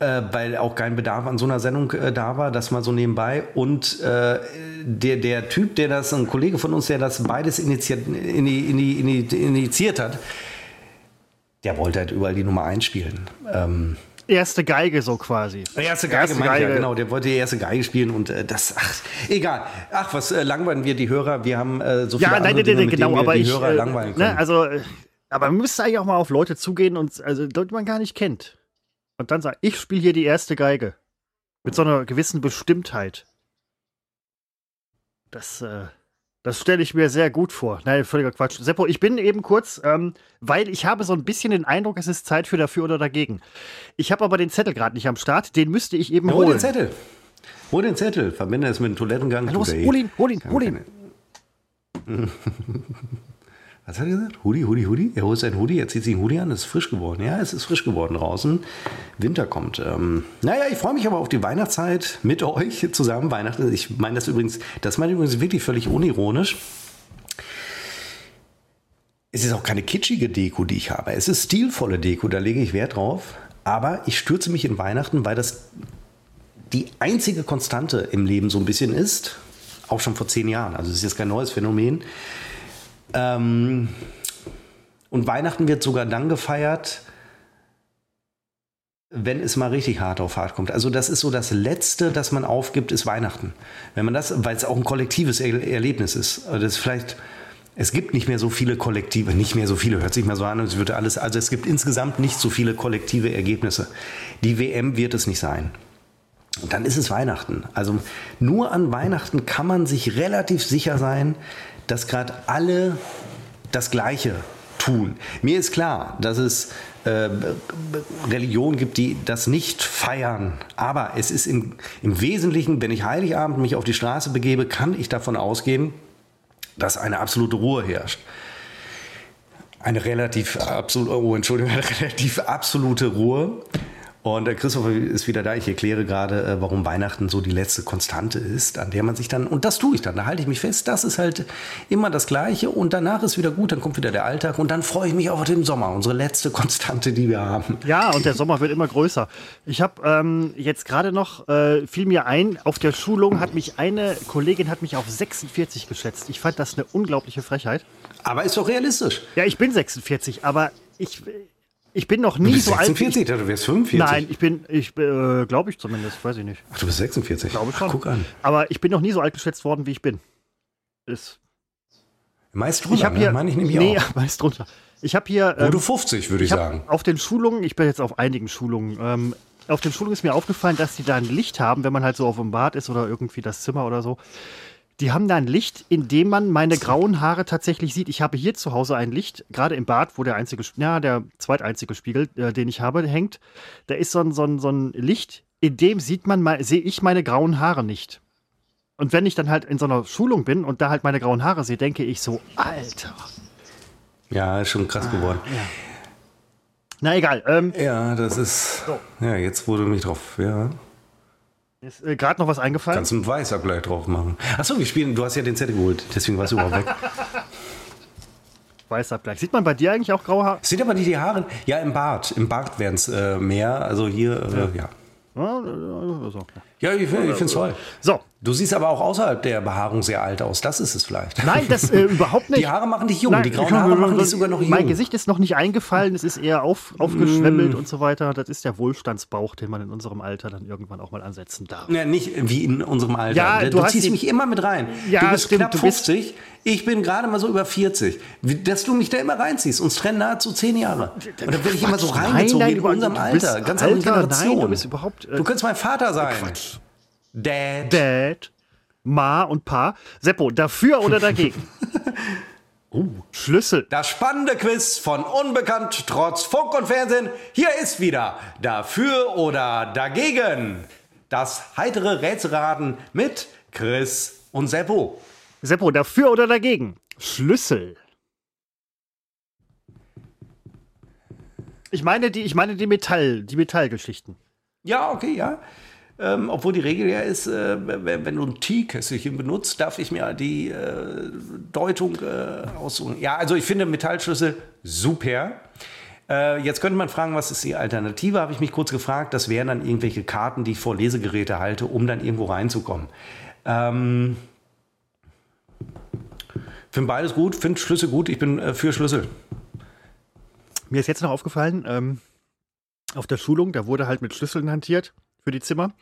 Äh, weil auch kein Bedarf an so einer Sendung äh, da war, das mal so nebenbei. Und äh, der, der Typ, der das, ein Kollege von uns, der das beides initiiert, in die, in die, in die, initiiert hat, der wollte halt überall die Nummer einspielen. Ähm, Erste Geige so quasi. Erste Geige, Erste ich ja, Geige. genau. Der wollte die erste Geige spielen und äh, das, ach, egal. Ach, was äh, langweilen wir die Hörer? Wir haben äh, so viele Ja, andere nein, nein, Dinge, nein, genau, aber die ich. Hörer äh, langweilen können. ne, also, äh, aber man müsste eigentlich auch mal auf Leute zugehen und, also Leute, die man gar nicht kennt. Und dann sagen, ich spiele hier die erste Geige. Mit so einer gewissen Bestimmtheit. Das, äh, das stelle ich mir sehr gut vor. Nein, völliger Quatsch. Seppo, ich bin eben kurz, ähm, weil ich habe so ein bisschen den Eindruck, es ist Zeit für dafür oder dagegen. Ich habe aber den Zettel gerade nicht am Start, den müsste ich eben Ja, hol holen. den Zettel. Hol den Zettel. Verbinde es mit dem Toilettengang. Tut los, er eh. hol ihn, hol ihn, hol ihn. [laughs] Was hat er gesagt? Hoodie, Hoodie, Hoodie. Er holt sein Hoodie, er zieht sich ein Hoodie an, es ist frisch geworden. Ja, es ist frisch geworden draußen. Winter kommt. Ähm, naja, ich freue mich aber auf die Weihnachtszeit mit euch zusammen. Weihnachten, ich meine das übrigens, das meine ich übrigens wirklich völlig unironisch. Es ist auch keine kitschige Deko, die ich habe. Es ist stilvolle Deko, da lege ich Wert drauf. Aber ich stürze mich in Weihnachten, weil das die einzige Konstante im Leben so ein bisschen ist. Auch schon vor zehn Jahren. Also es ist jetzt kein neues Phänomen. Ähm, und Weihnachten wird sogar dann gefeiert, wenn es mal richtig hart auf hart kommt. Also das ist so das Letzte, das man aufgibt, ist Weihnachten. Wenn man das, weil es auch ein kollektives Er Erlebnis ist. Also Das ist vielleicht, es gibt nicht mehr so viele Kollektive, nicht mehr so viele, hört sich mal so an, als würde alles, also es gibt insgesamt nicht so viele kollektive Ergebnisse. Die WM wird es nicht sein. Und dann ist es Weihnachten. Also nur an Weihnachten kann man sich relativ sicher sein, dass gerade alle das Gleiche tun. Mir ist klar, dass es äh, Religionen gibt, die das nicht feiern. Aber es ist im, im Wesentlichen, wenn ich Heiligabend mich auf die Straße begebe, kann ich davon ausgehen, dass eine absolute Ruhe herrscht. Eine relativ absolute, oh, Entschuldigung, [laughs] eine relativ absolute Ruhe. Und der Christopher ist wieder da. Ich erkläre gerade, äh, warum Weihnachten so die letzte Konstante ist, an der man sich dann, und das tue ich dann, da halte ich mich fest, das ist halt immer das Gleiche und danach ist wieder gut, dann kommt wieder der Alltag und dann freue ich mich auf den Sommer, unsere letzte Konstante, die wir haben. Ja, und der Sommer wird immer größer. Ich habe ähm, jetzt gerade noch, äh, fiel mir ein, auf der Schulung hat mich eine Kollegin hat mich auf 46 geschätzt. Ich fand das eine unglaubliche Frechheit. Aber ist doch realistisch. Ja, ich bin 46, aber ich, ich bin noch nie so alt. 46, du wärst 45. Nein, ich bin, ich äh, glaube ich zumindest, weiß ich nicht. Ach, du bist 46. Glaube schon. Ach, guck an. Aber ich bin noch nie so alt geschätzt worden, wie ich bin. Ist. Meist Ich drunter, habe ne? hier, meine ich nämlich nee, auch. [laughs] meist drunter. Ich habe hier, ähm, du 50, würde ich, ich hab sagen. auf den Schulungen, ich bin jetzt auf einigen Schulungen, ähm, auf den Schulungen ist mir aufgefallen, dass die da ein Licht haben, wenn man halt so auf dem Bad ist oder irgendwie das Zimmer oder so. Die haben da ein Licht, in dem man meine grauen Haare tatsächlich sieht. Ich habe hier zu Hause ein Licht, gerade im Bad, wo der einzige, ja, der zweiteinzige Spiegel, äh, den ich habe, hängt. Da ist so ein, so ein, so ein Licht, in dem sieht man mal, sehe ich meine grauen Haare nicht. Und wenn ich dann halt in so einer Schulung bin und da halt meine grauen Haare sehe, denke ich so, Alter. Ja, ist schon krass geworden. Na egal, ähm, Ja, das ist. Ja, jetzt wurde mich drauf. Ja, ist äh, gerade noch was eingefallen. kannst du einen Weißabgleich drauf machen. Achso, wir spielen. Du hast ja den Zettel geholt, deswegen warst du überhaupt weg. [laughs] Weißabgleich. Sieht man bei dir eigentlich auch graue Haare? Sind aber nicht die Haare. Ja, im Bart. Im Bart werden es äh, mehr. Also hier, äh, ja. Ja, äh, so. Ja, ich finde es toll. so, Du siehst aber auch außerhalb der Behaarung sehr alt aus. Das ist es vielleicht. nein, das äh, überhaupt [laughs] nicht. Die Haare machen dich jung. Nein, die grauen Haare machen dich sogar noch jung. Mein Gesicht ist noch nicht eingefallen, es ist eher auf, aufgeschwemmelt und so weiter. Das ist der Wohlstandsbauch, den man in unserem Alter dann irgendwann auch mal ansetzen darf. Ja, nicht wie in unserem Alter. Ja, du du ziehst mich immer mit rein. Ja, du bist stimmt, knapp du bist- 50, ich bin gerade mal so über 40. Wie- Dass du mich da immer reinziehst. Uns trennen nahezu 10 Jahre. Und dann werde ich immer so Quatsch, nein, reingezogen nein, in unserem Alter. Ganz andere Generation. nein, du bist überhaupt, äh, du könntest mein Vater sein. Dad. Dad, Ma und Pa. Seppo, dafür oder dagegen? [laughs] Schlüssel. Das spannende Quiz von Unbekannt trotz Funk und Fernsehen. Hier ist wieder Dafür oder Dagegen. Das heitere Rätselraten mit Chris und Seppo. Seppo, dafür oder dagegen? Schlüssel. Ich meine die, ich meine die Metall, die Metallgeschichten. Ja, okay, ja. Ähm, obwohl die Regel ja ist, äh, wenn, wenn du ein T-Kesselchen benutzt, darf ich mir die äh, Deutung äh, aussuchen. Ja, also ich finde Metallschlüssel super. Äh, jetzt könnte man fragen, was ist die Alternative? Habe ich mich kurz gefragt. Das wären dann irgendwelche Karten, die ich vor Lesegeräte halte, um dann irgendwo reinzukommen. Ähm, finde beides gut, finde Schlüssel gut. Ich bin äh, für Schlüssel. Mir ist jetzt noch aufgefallen, ähm, auf der Schulung, da wurde halt mit Schlüsseln hantiert für die Zimmer.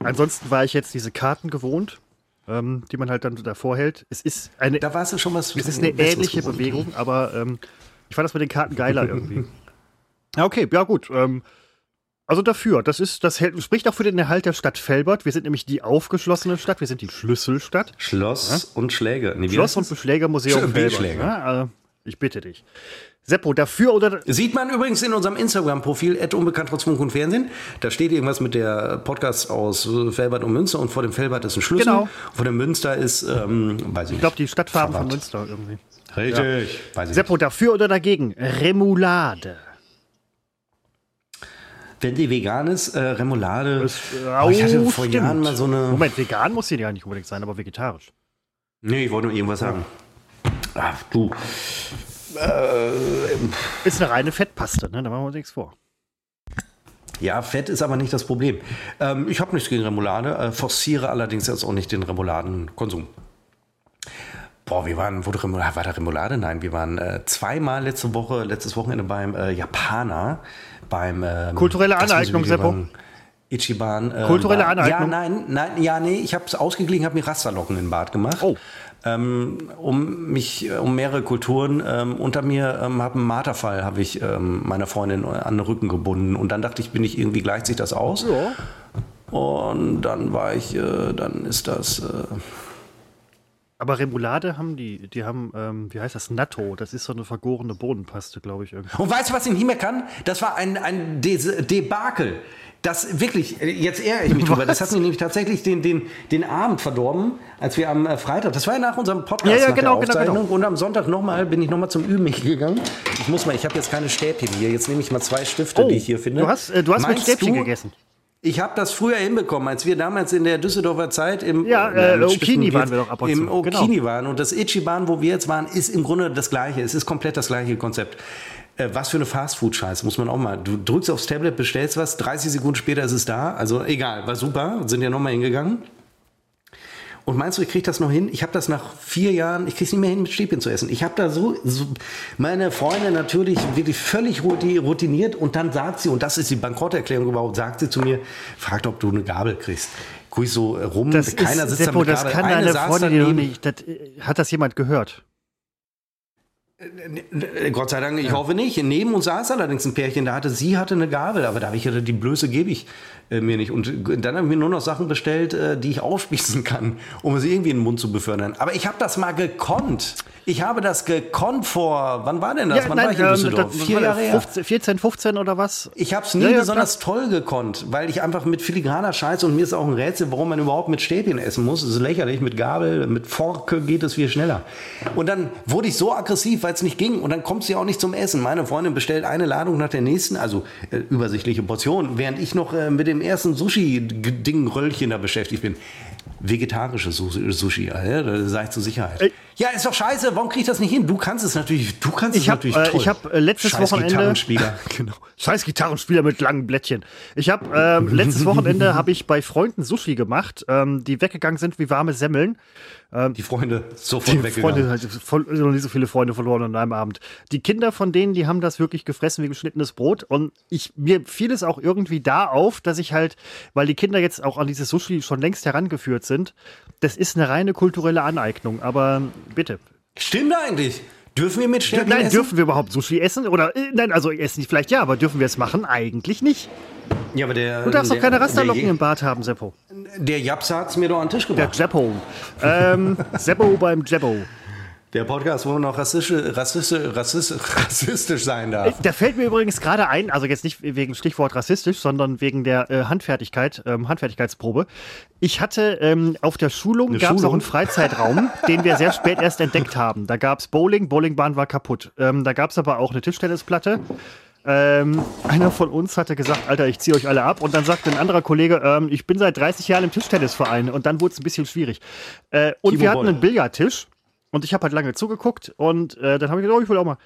Ansonsten war ich jetzt diese Karten gewohnt, ähm, die man halt dann davor hält. Es ist eine, Da warst du schon was. es ist eine ähnliche gewohnt. Bewegung, aber ähm, ich fand das mit den Karten geiler irgendwie. [laughs] Ja, okay, ja gut. Ähm, also dafür, das ist, das hält, spricht auch für den Erhalt der Stadt Felbert. Wir sind nämlich die aufgeschlossene Stadt, wir sind die Schlüsselstadt. Schloss und Schläge. Nee, Schloss und? Beschlägermuseum Felbert. Ja, also, ich bitte dich. Seppo, dafür oder Sieht man übrigens in unserem Instagram-Profil, unbekannt trotz Funk und Fernsehen. Da steht irgendwas mit der Podcast aus Felbert und Münster und vor dem Felbert ist ein Schlüssel. Genau. Und vor dem Münster ist, ähm, weiß ich Ich glaube, die Stadtfarben von Fahrrad. Münster irgendwie. Richtig. Ich Seppo, dafür oder dagegen? Remoulade. nicht. Wenn die vegan ist, äh, Remoulade. Das, Oh, ich hatte au, vor stimmt. Jahren mal so eine. Moment, vegan muss sie ja nicht unbedingt sein, aber vegetarisch. Nee, ich wollte nur irgendwas sagen. Ach, du. Ist eine reine Fettpaste, ne? Da machen wir uns nichts vor. Ja, Fett ist aber nicht das Problem. Ähm, ich habe nichts gegen Remoulade, äh, forciere allerdings jetzt auch nicht den Remouladenkonsum. Boah, wir waren, wurde Remoulade, war da Remoulade? Nein, wir waren äh, zweimal letzte Woche, letztes Wochenende beim äh, Japaner, beim ähm, Kulturelle Aneignung, Seppo. Ichiban. ähm, Kulturelle Aneignung? Ja, nein, nein, ja, nee, ich habe es ausgeglichen, habe mir Rasterlocken in den Bart gemacht. Oh. Ähm, um mich, äh, um mehrere Kulturen ähm, unter mir, ähm, habe einen Marterfall, habe ich ähm, meiner Freundin an den Rücken gebunden. Und dann dachte ich, bin ich irgendwie gleicht sich das aus. Ja. Und dann war ich, äh, dann ist das, äh, Aber Remoulade haben die, die haben, ähm, wie heißt das, Natto. Das ist so eine vergorene Bohnenpaste, glaube ich. Irgendwie. Und weißt du, was ich nicht mehr kann? Das war ein, ein Des Debakel. Das wirklich, äh, jetzt ärgere ich mich drüber. Das hat mir nämlich tatsächlich den, den, den Abend verdorben, als wir am äh, Freitag, das war ja nach unserem Podcast, Ja, ja, nach genau, der genau, Aufzeichnung. genau. Und am Sonntag nochmal bin ich nochmal zum Üben gegangen. Ich muss mal, ich habe jetzt keine Stäbchen hier. Jetzt nehme ich mal zwei Stifte, die ich hier finde. Oh, Du hast, äh, du hast mit Meinst Stäbchen du, gegessen. Ich habe das früher hinbekommen, als wir damals in der Düsseldorfer Zeit im Ja, äh, Okini waren wir doch ab und im zu, genau. Okini waren und das Ichiban, wo wir jetzt waren, ist im Grunde das gleiche. Es ist komplett das gleiche Konzept. Äh, was für eine Fastfood-Scheiße, muss man auch mal. Du drückst aufs Tablet, bestellst was, 30 Sekunden später ist es da. Also egal, war super, sind ja nochmal hingegangen. Und meinst du, ich kriege das noch hin? Ich habe das nach vier Jahren, ich kriege es nicht mehr hin, mit Stäbchen zu essen. Ich habe da so, so, meine Freundin natürlich wirklich völlig routiniert und dann sagt sie, und das ist die Bankrotterklärung überhaupt, sagt sie zu mir, fragt, ob du eine Gabel kriegst. Guck ich so rum, Das keiner ist, sitzt da Seppo, mit das Gabel. kann Eine deine Freundin nicht. Das, äh, hat das jemand gehört? Äh, Gott sei Dank, ich hoffe nicht. Neben uns saß allerdings ein Pärchen, da hatte sie hatte eine Gabel, aber da habe ich gedacht, die Blöße gebe ich äh, mir nicht. Und dann habe ich mir nur noch Sachen bestellt, äh, die ich aufspießen kann, um es irgendwie in den Mund zu befördern. Aber ich habe das mal gekonnt. Ich habe das gekonnt vor, wann war denn das? wann war ich in ähm, Düsseldorf? das- Vier Jahre her. 15, 14, 15 oder was? Ich habe es nie Ja, ja, besonders toll gekonnt, weil ich einfach mit filigraner Scheiße und mir ist auch ein Rätsel, warum man überhaupt mit Stäbchen essen muss. Das ist lächerlich. Mit Gabel, mit Forke geht es viel schneller. Und dann wurde ich so aggressiv, weil es nicht ging. Und dann kommt sie auch nicht zum Essen. Meine Freundin bestellt eine Ladung nach der nächsten, also äh, übersichtliche Portion, während ich noch äh, mit dem ersten Sushi-Ding-Röllchen da beschäftigt bin. Vegetarisches Sushi, Sushi ja, da sage ich zur Sicherheit. Ey. Ja, ist doch scheiße. Warum krieg ich das nicht hin? Du kannst es natürlich. Du kannst Ich es habe natürlich äh, toll. ich hab, äh, letztes Scheiß Wochenende. Gitarrenspieler. [laughs] genau. Scheiß Gitarrenspieler mit langen Blättchen. Ich habe ähm, letztes [laughs] Wochenende habe ich bei Freunden Sushi gemacht, ähm, die weggegangen sind wie warme Semmeln. Die Freunde sofort Die weggegangen. Freunde, halt voll, noch nicht so viele Freunde verloren an einem Abend. Die Kinder von denen, die haben das wirklich gefressen wie geschnittenes Brot. Und ich, mir fiel es auch irgendwie da auf, dass ich halt, weil die Kinder jetzt auch an dieses Sushi schon längst herangeführt sind, das ist eine reine kulturelle Aneignung. Aber bitte. Stimmt eigentlich. Dürfen wir mit Stäbchen Nein, essen? dürfen wir überhaupt Sushi essen? Oder, äh, nein, also essen nicht vielleicht ja, aber dürfen wir es machen? Eigentlich nicht. Ja, aber der, Du darfst doch der, keine Rasterlocken der, im Bart haben, Seppo. der Japs hat's mir doch an den Tisch Der gebracht. Jeppo. ähm, Seppo beim Jeppo. Der Podcast, wo man noch rassistisch, rassistisch, rassistisch, [laughs] rassistisch sein darf. Da fällt mir übrigens gerade ein, also jetzt nicht wegen Stichwort rassistisch, sondern wegen der äh, Handfertigkeit, ähm, Handfertigkeitsprobe. Ich hatte ähm, auf der Schulung gab es auch einen Freizeitraum, [laughs] den wir sehr spät erst entdeckt haben. Da gab es Bowling, Bowlingbahn war kaputt. Ähm, da gab es aber auch eine Tischtennisplatte. Ähm, einer von uns hatte gesagt, Alter, ich ziehe euch alle ab. Und dann sagte ein anderer Kollege, ähm, ich bin seit 30 Jahren im Tischtennisverein. Und dann wurde es ein bisschen schwierig. Äh, und Timo wir hatten Boll. einen Billardtisch. Und ich habe halt lange zugeguckt. Und äh, dann habe ich gedacht, oh, ich will auch mal.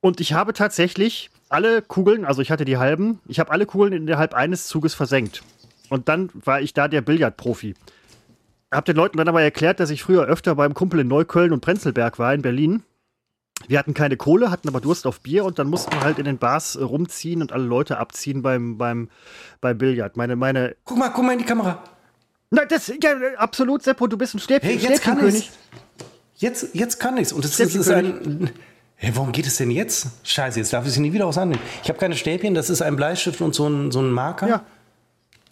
Und ich habe tatsächlich alle Kugeln, also ich hatte die halben, ich habe alle Kugeln innerhalb eines Zuges versenkt. Und dann war ich da der Billardprofi. Hab den Leuten dann aber erklärt, dass ich früher öfter beim Kumpel in Neukölln und Prenzlberg war in Berlin. Wir hatten keine Kohle, hatten aber Durst auf Bier und dann mussten wir halt in den Bars rumziehen und alle Leute abziehen beim, beim, beim Billard. Meine, meine. Guck mal, guck mal in die Kamera. Nein, das, ja, absolut, Seppo, du bist ein Stäbchen, Hey, jetzt kann ich's. Jetzt, jetzt kann ich's. Und es ist, ist ein. Hey, warum geht es denn jetzt? Scheiße, jetzt darf ich sie nie wieder aushandeln. Ich habe keine Stäbchen, das ist ein Bleistift und so ein, so ein Marker. Ja.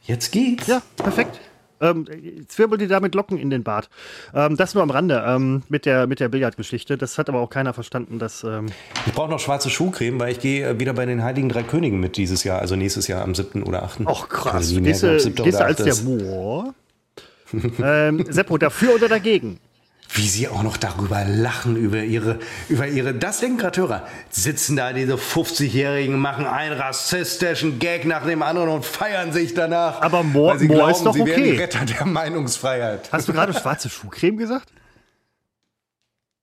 Jetzt geht's. Ja, perfekt. Ähm, zwirbel dir damit Locken in den Bart. Ähm, das nur am Rande ähm, mit der, mit der Billardgeschichte. Das hat aber auch keiner verstanden, dass. Ähm, Ich brauche noch schwarze Schuhcreme, weil ich gehe äh, wieder bei den Heiligen Drei Königen mit dieses Jahr, also nächstes Jahr am 7. oder 8. Och, krass. Gehst du, glaub, 7. gehst du oder als 8. der Moor? [laughs] ähm, Seppo, dafür oder dagegen? Wie sie auch noch darüber lachen, über ihre, über ihre, das denken gerade Hörer, sitzen da diese 50-Jährigen, machen einen rassistischen Gag nach dem anderen und feiern sich danach. Aber Moor- sie Moor glauben, ist doch sie okay. die Retter der Meinungsfreiheit. Hast du gerade schwarze Schuhcreme gesagt?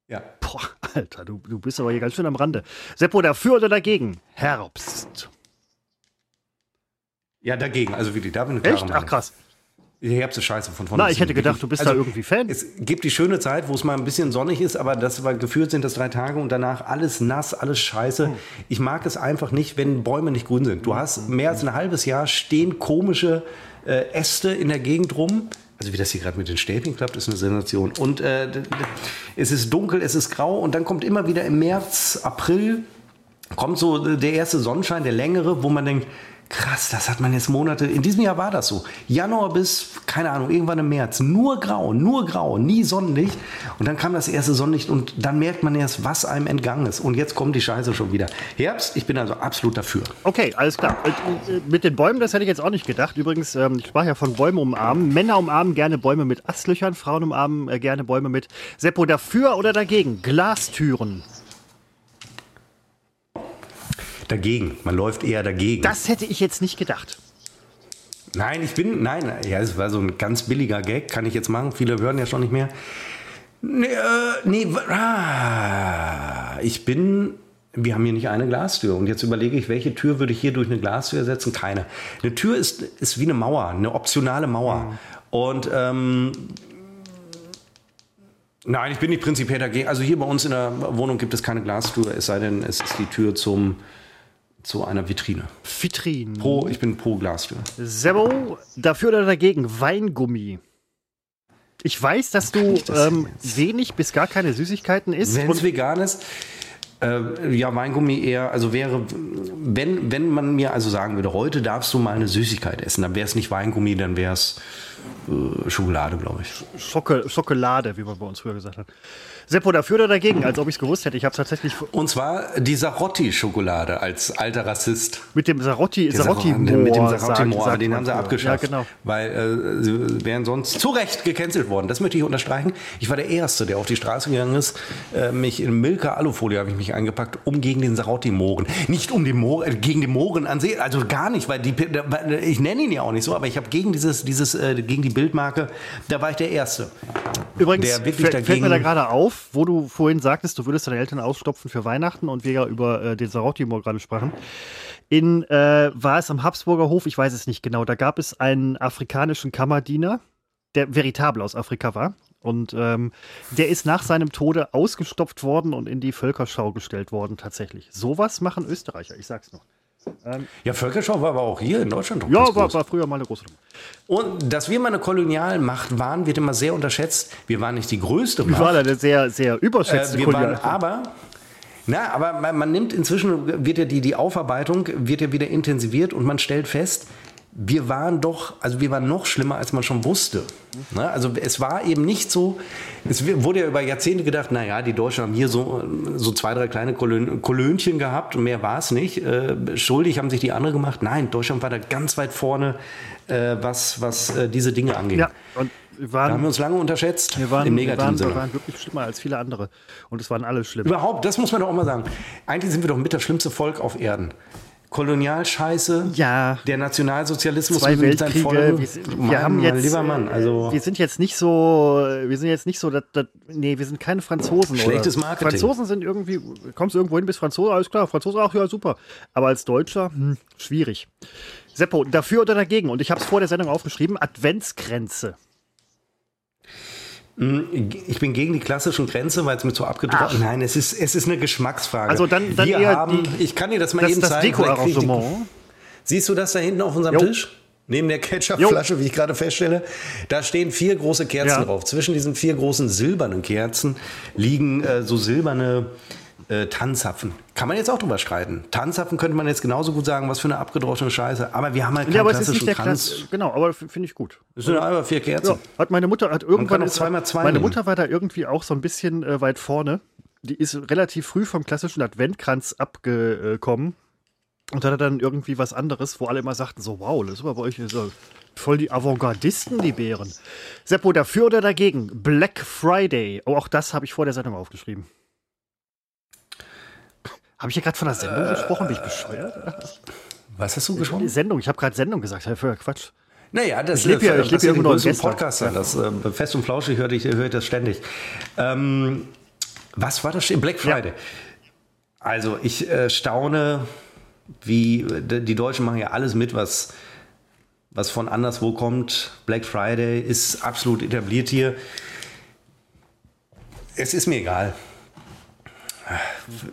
Ja. Boah, Alter, du, du bist aber hier ganz schön am Rande. Seppo, dafür oder dagegen? Herbst. ja, dagegen, also wirklich, da bin ich Echt? Ach, krass. Die Herbst ist scheiße von vorne. Na, ich hätte gedacht, du bist da irgendwie Fan. Es gibt die schöne Zeit, wo es mal ein bisschen sonnig ist, aber das war gefühlt sind das drei Tage und danach alles nass, alles scheiße. Hm. Ich mag es einfach nicht, wenn Bäume nicht grün sind. Du hast mehr als ein halbes Jahr stehen komische äh, Äste in der Gegend rum. Also wie das hier gerade mit den Stäbchen klappt, ist eine Sensation. Und äh, es ist dunkel, es ist grau und dann kommt immer wieder im März, April kommt so der erste Sonnenschein, der längere, wo man denkt, Krass, das hat man jetzt Monate. In diesem Jahr war das so. Januar bis, keine Ahnung, irgendwann im März. Nur grau, nur grau, nie Sonnenlicht. Und dann kam das erste Sonnenlicht und dann merkt man erst, was einem entgangen ist. Und jetzt kommt die Scheiße schon wieder. Herbst, ich bin also absolut dafür. Okay, alles klar. Und, äh, mit den Bäumen, das hätte ich jetzt auch nicht gedacht. Übrigens, ähm, ich sprach ja von Bäume umarmen. Männer umarmen gerne Bäume mit Astlöchern, Frauen umarmen äh, gerne Bäume mit Seppo dafür oder dagegen. Glastüren. Dagegen. Man läuft eher dagegen. Das hätte ich jetzt nicht gedacht. Nein, ich bin, nein, ja, es war so ein ganz billiger Gag, kann ich jetzt machen. Viele hören ja schon nicht mehr. Nee, äh, nee, ah, ich bin, wir haben hier nicht eine Glastür. Und jetzt überlege ich, welche Tür würde ich hier durch eine Glastür ersetzen? Keine. Eine Tür ist, ist wie eine Mauer, eine optionale Mauer. Mhm. Und ähm, nein, ich bin nicht prinzipiell dagegen. Also hier bei uns in der Wohnung gibt es keine Glastür, es sei denn, es ist die Tür zum zu einer Vitrine. Vitrine. Pro, ich bin pro Glastür. Sebo, dafür oder dagegen? Weingummi. Ich weiß, dass du das ähm, wenig bis gar keine Süßigkeiten isst. Wenn es vegan ist, äh, ja, Weingummi eher, also wäre, wenn, wenn man mir also sagen würde, heute darfst du mal eine Süßigkeit essen, dann wäre es nicht Weingummi, dann wäre es äh, Schokolade, glaube ich. Schocke, Schokolade, wie man bei uns früher gesagt hat. Seppo dafür oder dagegen, als ob ich es gewusst hätte. Ich habe tatsächlich. Und zwar die Sarotti-Schokolade als alter Rassist. Mit dem Sarotti, Sarotti Moor, Mit dem Sarotti Moor, aber den haben sie abgeschafft. Ja, genau. Weil äh, sie wären sonst zu Recht gecancelt worden. Das möchte ich unterstreichen. Ich war der Erste, der auf die Straße gegangen ist. Äh, mich in Milka Alufolie habe ich mich eingepackt, um gegen den Sarotti-Mohren. Nicht um den Moor, äh, gegen den Mohren an sich, also gar nicht, weil die, ich nenne ihn ja auch nicht so, aber ich habe gegen dieses, dieses, äh, gegen die Bildmarke, da war ich der Erste. Übrigens, der wirklich dagegen, fällt mir da gerade auf, wo du vorhin sagtest, du würdest deine Eltern ausstopfen für Weihnachten und wir ja über äh, den Sarotti-Moor gerade sprachen. In, äh, war es am Habsburger Hof, ich weiß es nicht genau, da gab es einen afrikanischen Kammerdiener, der veritabel aus Afrika war. Und ähm, der ist nach seinem Tode ausgestopft worden und in die Völkerschau gestellt worden, tatsächlich. Sowas machen Österreicher, ich sag's noch. Ähm, ja, Völkerschau war aber auch hier in Deutschland doch Ja, war, war, früher mal eine große Und dass wir mal eine Kolonialmacht waren, wird immer sehr unterschätzt. Wir waren nicht die größte Macht. Wir waren eine sehr, sehr überschätzte äh, wir waren aber na, aber man, man, nimmt inzwischen, wird ja die, die Aufarbeitung wird ja wieder intensiviert und man stellt fest, wir waren doch, also wir waren noch schlimmer, als man schon wusste. Ne? Also es war eben nicht so, es wurde ja über Jahrzehnte gedacht, naja, die Deutschen haben hier so, so zwei, drei kleine Kolön Kolönchen gehabt und mehr war es nicht. Äh, schuldig haben sich die anderen gemacht. Nein, Deutschland war da ganz weit vorne, äh, was, was äh, diese Dinge angeht. Ja, und wir waren, da haben wir uns lange unterschätzt. Wir waren, im negativen wir waren, Sinne. wir waren wirklich schlimmer als viele andere. Und es waren alle schlimm. Überhaupt, das muss man doch auch mal sagen. Eigentlich sind wir doch mit das schlimmste Volk auf Erden. Kolonialscheiße, ja, der Nationalsozialismus Zwei Folgen. Wir, wir Mann, haben jetzt, lieber Mann, also wir sind jetzt nicht so, wir sind jetzt nicht so, dat, dat, nee, wir sind keine Franzosen. Schlechtes oder. Marketing. Franzosen sind irgendwie, kommst du irgendwo hin, bist Franzose, alles klar, Franzose auch, ja, super. Aber als Deutscher, hm, schwierig. Seppo, dafür oder dagegen? Und ich habe es vor der Sendung aufgeschrieben, Adventsgrenze. Hm, ich bin gegen die klassischen Grenze, weil es mir zu abgedruckt ist. Nein, es ist, es ist eine Geschmacksfrage. Also dann, dann Wir haben, die, ich kann dir das mal das, eben das zeigen. Deko-Arrangement. Siehst du das da hinten auf unserem jo. Tisch? Neben der Ketchupflasche, wie ich gerade feststelle, da stehen vier große Kerzen ja. drauf. Zwischen diesen vier großen silbernen Kerzen liegen äh, so silberne äh, Tanzapfen. Kann man jetzt auch drüber streiten. Tanzapfen könnte man jetzt genauso gut sagen, was für eine abgedroschene Scheiße. Aber wir haben halt keinen ja, aber klassischen es Tanz. Klass genau, aber finde ich gut. Das sind einfach vier Kerzen. Ja, hat meine Mutter hat irgendwann ist, zweimal zwei Meine nehmen. Mutter war da irgendwie auch so ein bisschen äh, weit vorne. Die ist relativ früh vom klassischen Adventkranz abgekommen und hatte dann irgendwie was anderes, wo alle immer sagten so, wow, das ist aber bei euch so voll die Avantgardisten, die Bären. Seppo, dafür oder dagegen? Black Friday. Oh, auch das habe ich vor der Sendung aufgeschrieben. Habe ich hier gerade von der Sendung äh, gesprochen? Bin ich bescheuert? Was hast du gesprochen? Die Sendung. Ich habe gerade Sendung gesagt. Für Quatsch. Naja, das ich lebe ja, ich lebe ja irgendwo im Podcast. Ja. Das, äh, fest und flauschig höre ich, hör ich das ständig. Ähm, was war das? Black Friday. Ja. Also ich äh, staune, wie die Deutschen machen ja alles mit, was, was von anderswo kommt. Black Friday ist absolut etabliert hier. Es ist mir egal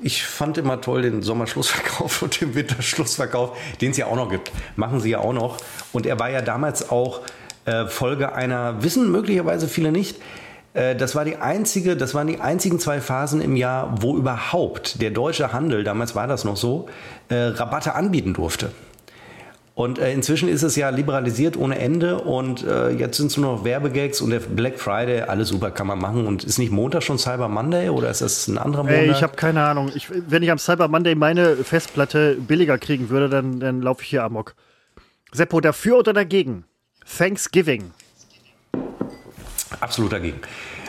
ich fand immer toll den Sommerschlussverkauf [laughs] und den Winterschlussverkauf, den es ja auch noch gibt. Machen sie ja auch noch. Und er war ja damals auch äh, Folge einer, wissen möglicherweise viele nicht, äh, das war die einzige, das waren die einzigen zwei Phasen im Jahr, wo überhaupt der deutsche Handel, damals war das noch so, äh, Rabatte anbieten durfte. Und äh, inzwischen ist es ja liberalisiert ohne Ende und äh, jetzt sind es nur noch Werbegags und der Black Friday, alles super kann man machen. Und ist nicht Montag schon Cyber Monday oder ist das ein anderer Monat? Ey, ich habe keine Ahnung. Ich, wenn ich am Cyber Monday meine Festplatte billiger kriegen würde, dann, dann laufe ich hier amok. Seppo, dafür oder dagegen? Thanksgiving. Absolut dagegen.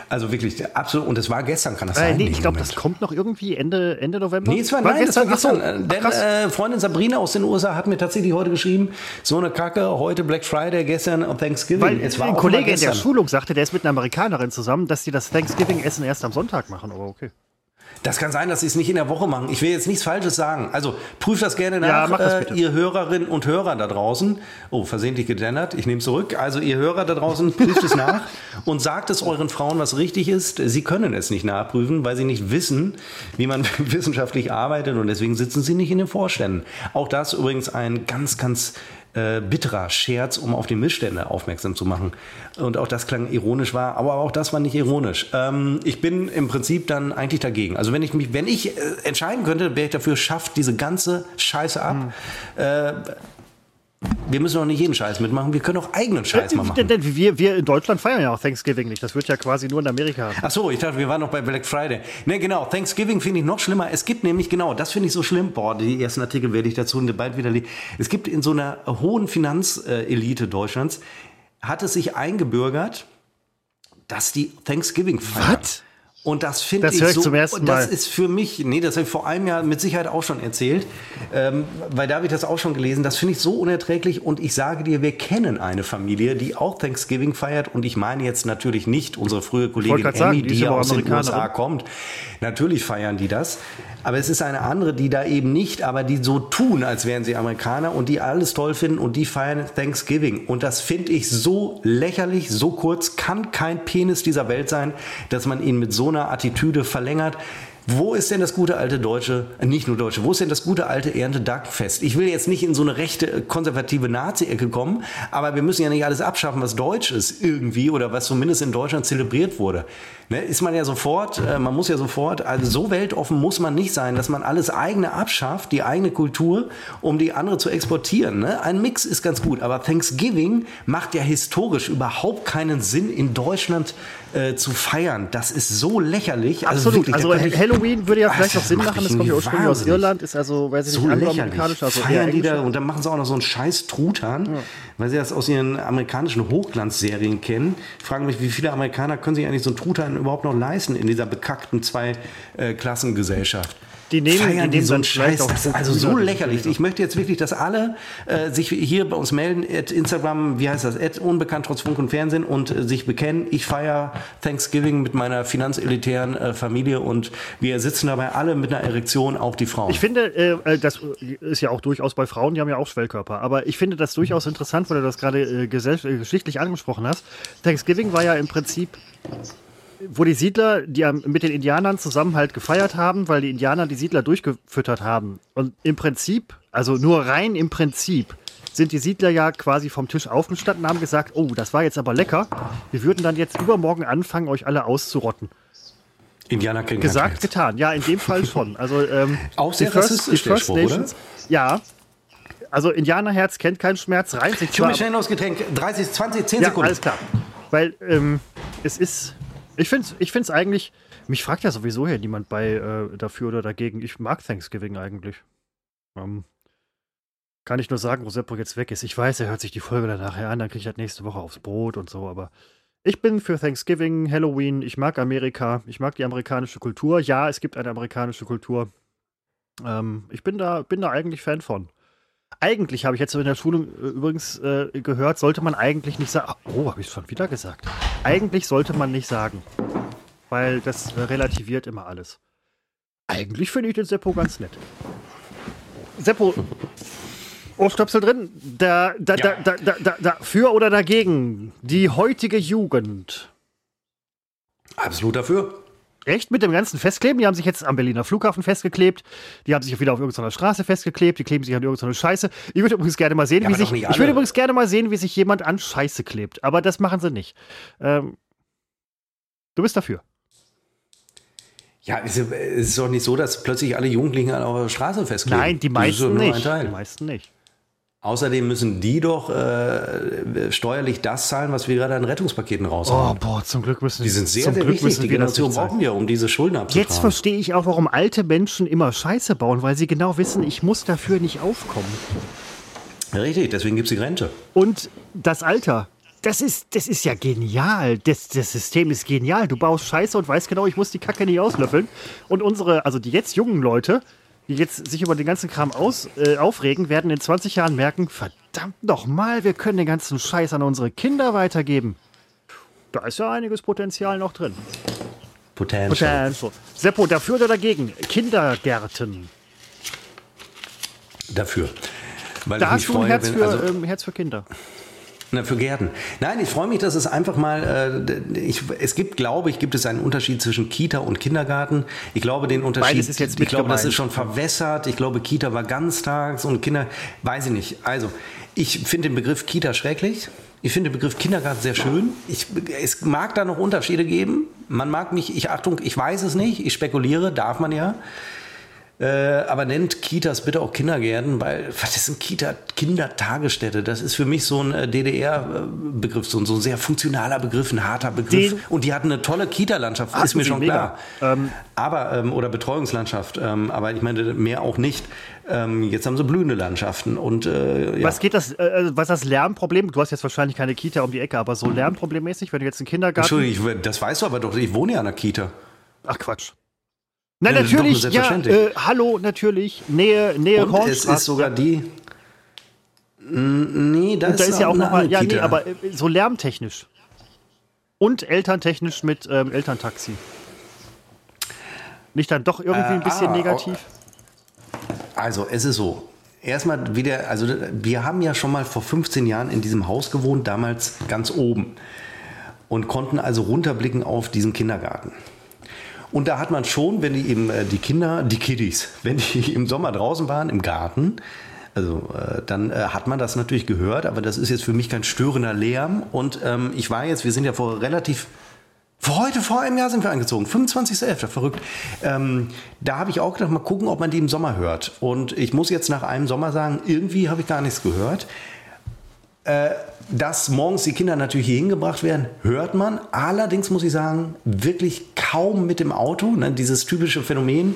Also wirklich, absolut. Und es war gestern, kann das Äh, sein? nee, ich glaube, das kommt noch irgendwie Ende, Ende November. Nee, es war, nein, das war gestern. Ach so. Denn äh, Freundin Sabrina aus den USA hat mir tatsächlich heute geschrieben, so eine Kacke, heute Black Friday, gestern Thanksgiving. Weil es war ein Kollege in der gestern. Schulung sagte, der ist mit einer Amerikanerin zusammen, dass die das Thanksgiving-Essen erst am Sonntag machen. Aber okay. Das kann sein, dass sie es nicht in der Woche machen. Ich will jetzt nichts Falsches sagen. Also prüft das gerne nach, Ja, das äh, ihr Hörerinnen und Hörer da draußen. Oh, versehentlich gedennert. Ich nehme zurück. Also ihr Hörer da draußen, [laughs] prüft es nach und sagt es euren Frauen, was richtig ist. Sie können es nicht nachprüfen, weil sie nicht wissen, wie man [laughs] wissenschaftlich arbeitet und deswegen sitzen sie nicht in den Vorständen. Auch das übrigens ein ganz, ganz äh, bitterer Scherz, um auf die Missstände aufmerksam zu machen. Und auch das klang ironisch war, aber auch das war nicht ironisch. Ähm, ich bin im Prinzip dann eigentlich dagegen. Also wenn ich mich, wenn ich äh, entscheiden könnte, wäre ich dafür, schafft diese ganze Scheiße ab. Äh, wir müssen doch nicht jeden Scheiß mitmachen, wir können auch eigenen Scheiß mal machen. Denn, denn wir, wir in Deutschland feiern ja auch Thanksgiving nicht. Das wird ja quasi nur in Amerika. Ach so, ich dachte, wir waren noch bei Black Friday. Ne, genau, Thanksgiving finde ich noch schlimmer. Es gibt nämlich, genau, das finde ich so schlimm. Boah, die ersten Artikel werde ich dazu bald wieder lesen. Es gibt in so einer hohen Finanzelite Deutschlands, hat es sich eingebürgert, dass die Thanksgiving feiern. Was? Und das finde Das ich ich so, zum ersten das Mal. ist für mich, nee, das habe ich vor einem Jahr mit Sicherheit auch schon erzählt, ähm, weil da habe ich das auch schon gelesen. Das finde ich so unerträglich und ich sage dir, wir kennen eine Familie, die auch Thanksgiving feiert und ich meine jetzt natürlich nicht unsere frühe Kollegin grad sagen, die die, ja aus den. USA kommt. Natürlich feiern die das, aber es ist eine andere, die da eben nicht, aber die so tun, als wären sie Amerikaner und die alles toll finden und die feiern Thanksgiving. Und das finde ich so lächerlich, so kurz, kann kein Penis dieser Welt sein, dass man ihn mit so einer Attitüde verlängert. Wo ist denn das gute alte deutsche, äh, nicht nur deutsche, wo ist denn das gute alte Erntedankfest? Ich will jetzt nicht in so eine rechte, äh, konservative Nazi-Ecke kommen, aber wir müssen ja nicht alles abschaffen, was deutsch ist irgendwie oder was zumindest in Deutschland zelebriert wurde. Ne, ist man ja sofort, äh, man muss ja sofort, also so weltoffen muss man nicht sein, dass man alles eigene abschafft, die eigene Kultur, um die andere zu exportieren. Ne? Ein Mix ist ganz gut, aber Thanksgiving macht ja historisch überhaupt keinen Sinn, in Deutschland äh, zu feiern. Das ist so lächerlich. Absolut. wirklich, Also, Halloween würde ja vielleicht Ah, noch Sinn machen. Das kommt ja ursprünglich aus. Irland, ist also, weiß ich so nicht, angloamerikanisch, also Feiern die da und dann machen sie auch noch so einen scheiß Truthahn, weil sie das aus ihren amerikanischen Hochglanzserien kennen. Ich frage mich, wie viele Amerikaner können sich eigentlich so einen Truthahn überhaupt noch leisten in dieser bekackten Zwei-Klassengesellschaft? Die nehmen- Feiern die nehmen so einen Scheiß. also so lächerlich. Ich möchte jetzt wirklich, dass alle äh, sich hier bei uns melden, at Instagram, wie heißt das, at unbekannt trotz Funk und Fernsehen und äh, sich bekennen, ich feiere Thanksgiving mit meiner finanzelitären äh, Familie und wir sitzen dabei alle mit einer Erektion, auch die Frauen. Ich finde, äh, äh, das ist ja auch durchaus bei Frauen, die haben ja auch Schwellkörper. Aber ich finde das durchaus interessant, weil du das gerade äh, geschichtlich angesprochen hast. Thanksgiving war ja im Prinzip, wo die Siedler, die mit den Indianern zusammen halt gefeiert haben, weil die Indianer die Siedler durchgefüttert haben. Und im Prinzip, also nur rein im Prinzip, sind die Siedler ja quasi vom Tisch aufgestanden und haben gesagt, oh, das war jetzt aber lecker. Wir würden dann jetzt übermorgen anfangen, euch alle auszurotten. Indianer kriegen Gesagt, keinen Schmerz. getan. Ja, in dem Fall [laughs] schon. Also, ähm, Auch sehr die First, die First Spruch, oder? Nations. Ja. Also Indianerherz kennt keinen Schmerz, reimt sich Ich hole zwar. mir schnell noch das Getränk. 30, 20, 10 Ja, Sekunden. alles klar. Weil ähm, es ist. Ich finde es ich find's eigentlich. Mich fragt ja sowieso hier niemand bei äh, dafür oder dagegen. Ich mag Thanksgiving eigentlich. Ähm, kann ich nur sagen, wo Seppo jetzt weg ist. Ich weiß, er hört sich die Folge dann nachher an, dann kriege ich das nächste Woche aufs Brot und so, aber ich bin für Thanksgiving, Halloween, ich mag Amerika, ich mag die amerikanische Kultur. Ja, es gibt eine amerikanische Kultur. Ähm, ich bin da, bin da eigentlich Fan von. Eigentlich habe ich jetzt in der Schulung äh, übrigens äh, gehört, sollte man eigentlich nicht sagen. Oh, habe ich schon wieder gesagt. Eigentlich sollte man nicht sagen. Weil das relativiert immer alles. Eigentlich finde ich den Seppo ganz nett. Seppo, [laughs] Ohrstöpsel drin. Da, da, Ja. da, da, da, da, da, für oder dagegen? Die heutige Jugend. Absolut dafür. Echt mit dem ganzen Festkleben? Die haben sich jetzt am Berliner Flughafen festgeklebt. Die haben sich auch wieder auf irgendeiner Straße festgeklebt. Die kleben sich an irgendeiner Scheiße. Ich würde übrigens gerne mal sehen, Ja, wie sich. Ich würde übrigens gerne mal sehen, wie sich jemand an Scheiße klebt. Aber das machen sie nicht. Ähm, du bist dafür. Ja, es ist- doch nicht so, dass plötzlich alle Jugendlichen an der Straße festkleben. Nein, die meisten nicht. Die meisten nicht. Außerdem müssen die doch äh, steuerlich das zahlen, was wir gerade an Rettungspaketen raushauen. Oh, boah, zum Glück müssen die sind sehr, zum sehr Glück wichtig. müssen Die Generation brauchen wir, um diese Schulden abzutragen. Jetzt verstehe ich auch, warum alte Menschen immer Scheiße bauen, weil sie genau wissen, ich muss dafür nicht aufkommen. Richtig, deswegen gibt es die Rente. Und das Alter. Das ist, das ist ja genial. Das, das System ist genial. Du baust Scheiße und weißt genau, ich muss die Kacke nicht auslöffeln. Und unsere, also die jetzt jungen Leute, die jetzt sich über den ganzen Kram aus, äh, aufregen, werden in 20 Jahren merken, verdammt nochmal, wir können den ganzen Scheiß an unsere Kinder weitergeben. Da ist ja einiges Potenzial noch drin. Potential. Potential. Seppo, dafür oder dagegen? Kindergärten. Dafür. Weil Da ich mich hast du ein Herz wenn, für, also, ähm, Herz für Kinder. Na, für Gärten. Nein, ich freue mich, dass es einfach mal, äh, ich, es gibt, glaube ich, gibt es einen Unterschied zwischen Kita und Kindergarten. Ich glaube, den Unterschied, Beides ist jetzt ich glaube, das gemeint. ist schon verwässert. Ich glaube, Kita war ganztags und Kinder, weiß ich nicht. Also, ich finde den Begriff Kita schrecklich. Ich finde den Begriff Kindergarten sehr schön. Ich, es mag da noch Unterschiede geben. Man mag mich, ich Achtung, ich weiß es nicht. Ich spekuliere, darf man ja. Äh, aber nennt Kitas bitte auch Kindergärten, weil was ist ein Kita? Kindertagesstätte. Das ist für mich so ein äh, DDR-Begriff, so, ein- so ein sehr funktionaler Begriff, ein harter Begriff. Den- Und die hatten eine tolle Kita-Landschaft, ist Hatten mir schon mega. klar. Ähm, aber, ähm, oder Betreuungslandschaft, ähm, aber ich meine mehr auch nicht. Ähm, jetzt haben sie blühende Landschaften und äh, ja. Was geht das, äh, was das Lärmproblem? Du hast jetzt wahrscheinlich keine Kita um die Ecke, aber so Lärmproblemmäßig, wenn du jetzt einen Kindergarten. Entschuldigung, ich, das weißt du aber doch, ich wohne ja an der Kita. Ach Quatsch. Nein, Ja, ist natürlich, ja, äh, hallo, natürlich, Nähe, Nähe Und es Hornstraße. ist sogar die. Nee, da Und da ist ja auch nochmal, ja, nee, aber äh, so lärmtechnisch. Und elterntechnisch mit ähm, Elterntaxi. Nicht dann doch irgendwie ein Äh, bisschen ah, negativ? Also, es ist so. Erstmal wieder, also wir haben ja schon mal vor 15 Jahren in diesem Haus gewohnt, damals ganz oben. Und konnten also runterblicken auf diesen Kindergarten. Und da hat man schon, wenn die eben äh, die Kinder, die Kiddies, [laughs] wenn die im Sommer draußen waren, im Garten, also äh, dann äh, hat man das natürlich gehört, aber das ist jetzt für mich kein störender Lärm. Und ähm, ich war jetzt, wir sind ja vor relativ vor heute, vor einem Jahr sind wir eingezogen, 25.11., verrückt. Ähm, da habe ich auch gedacht, mal gucken, ob man die im Sommer hört. Und ich muss jetzt nach einem Sommer sagen, irgendwie habe ich gar nichts gehört. Äh, dass morgens die Kinder natürlich hier hingebracht werden, hört man. Allerdings muss ich sagen, wirklich kaum mit dem Auto. Ne? Dieses typische Phänomen,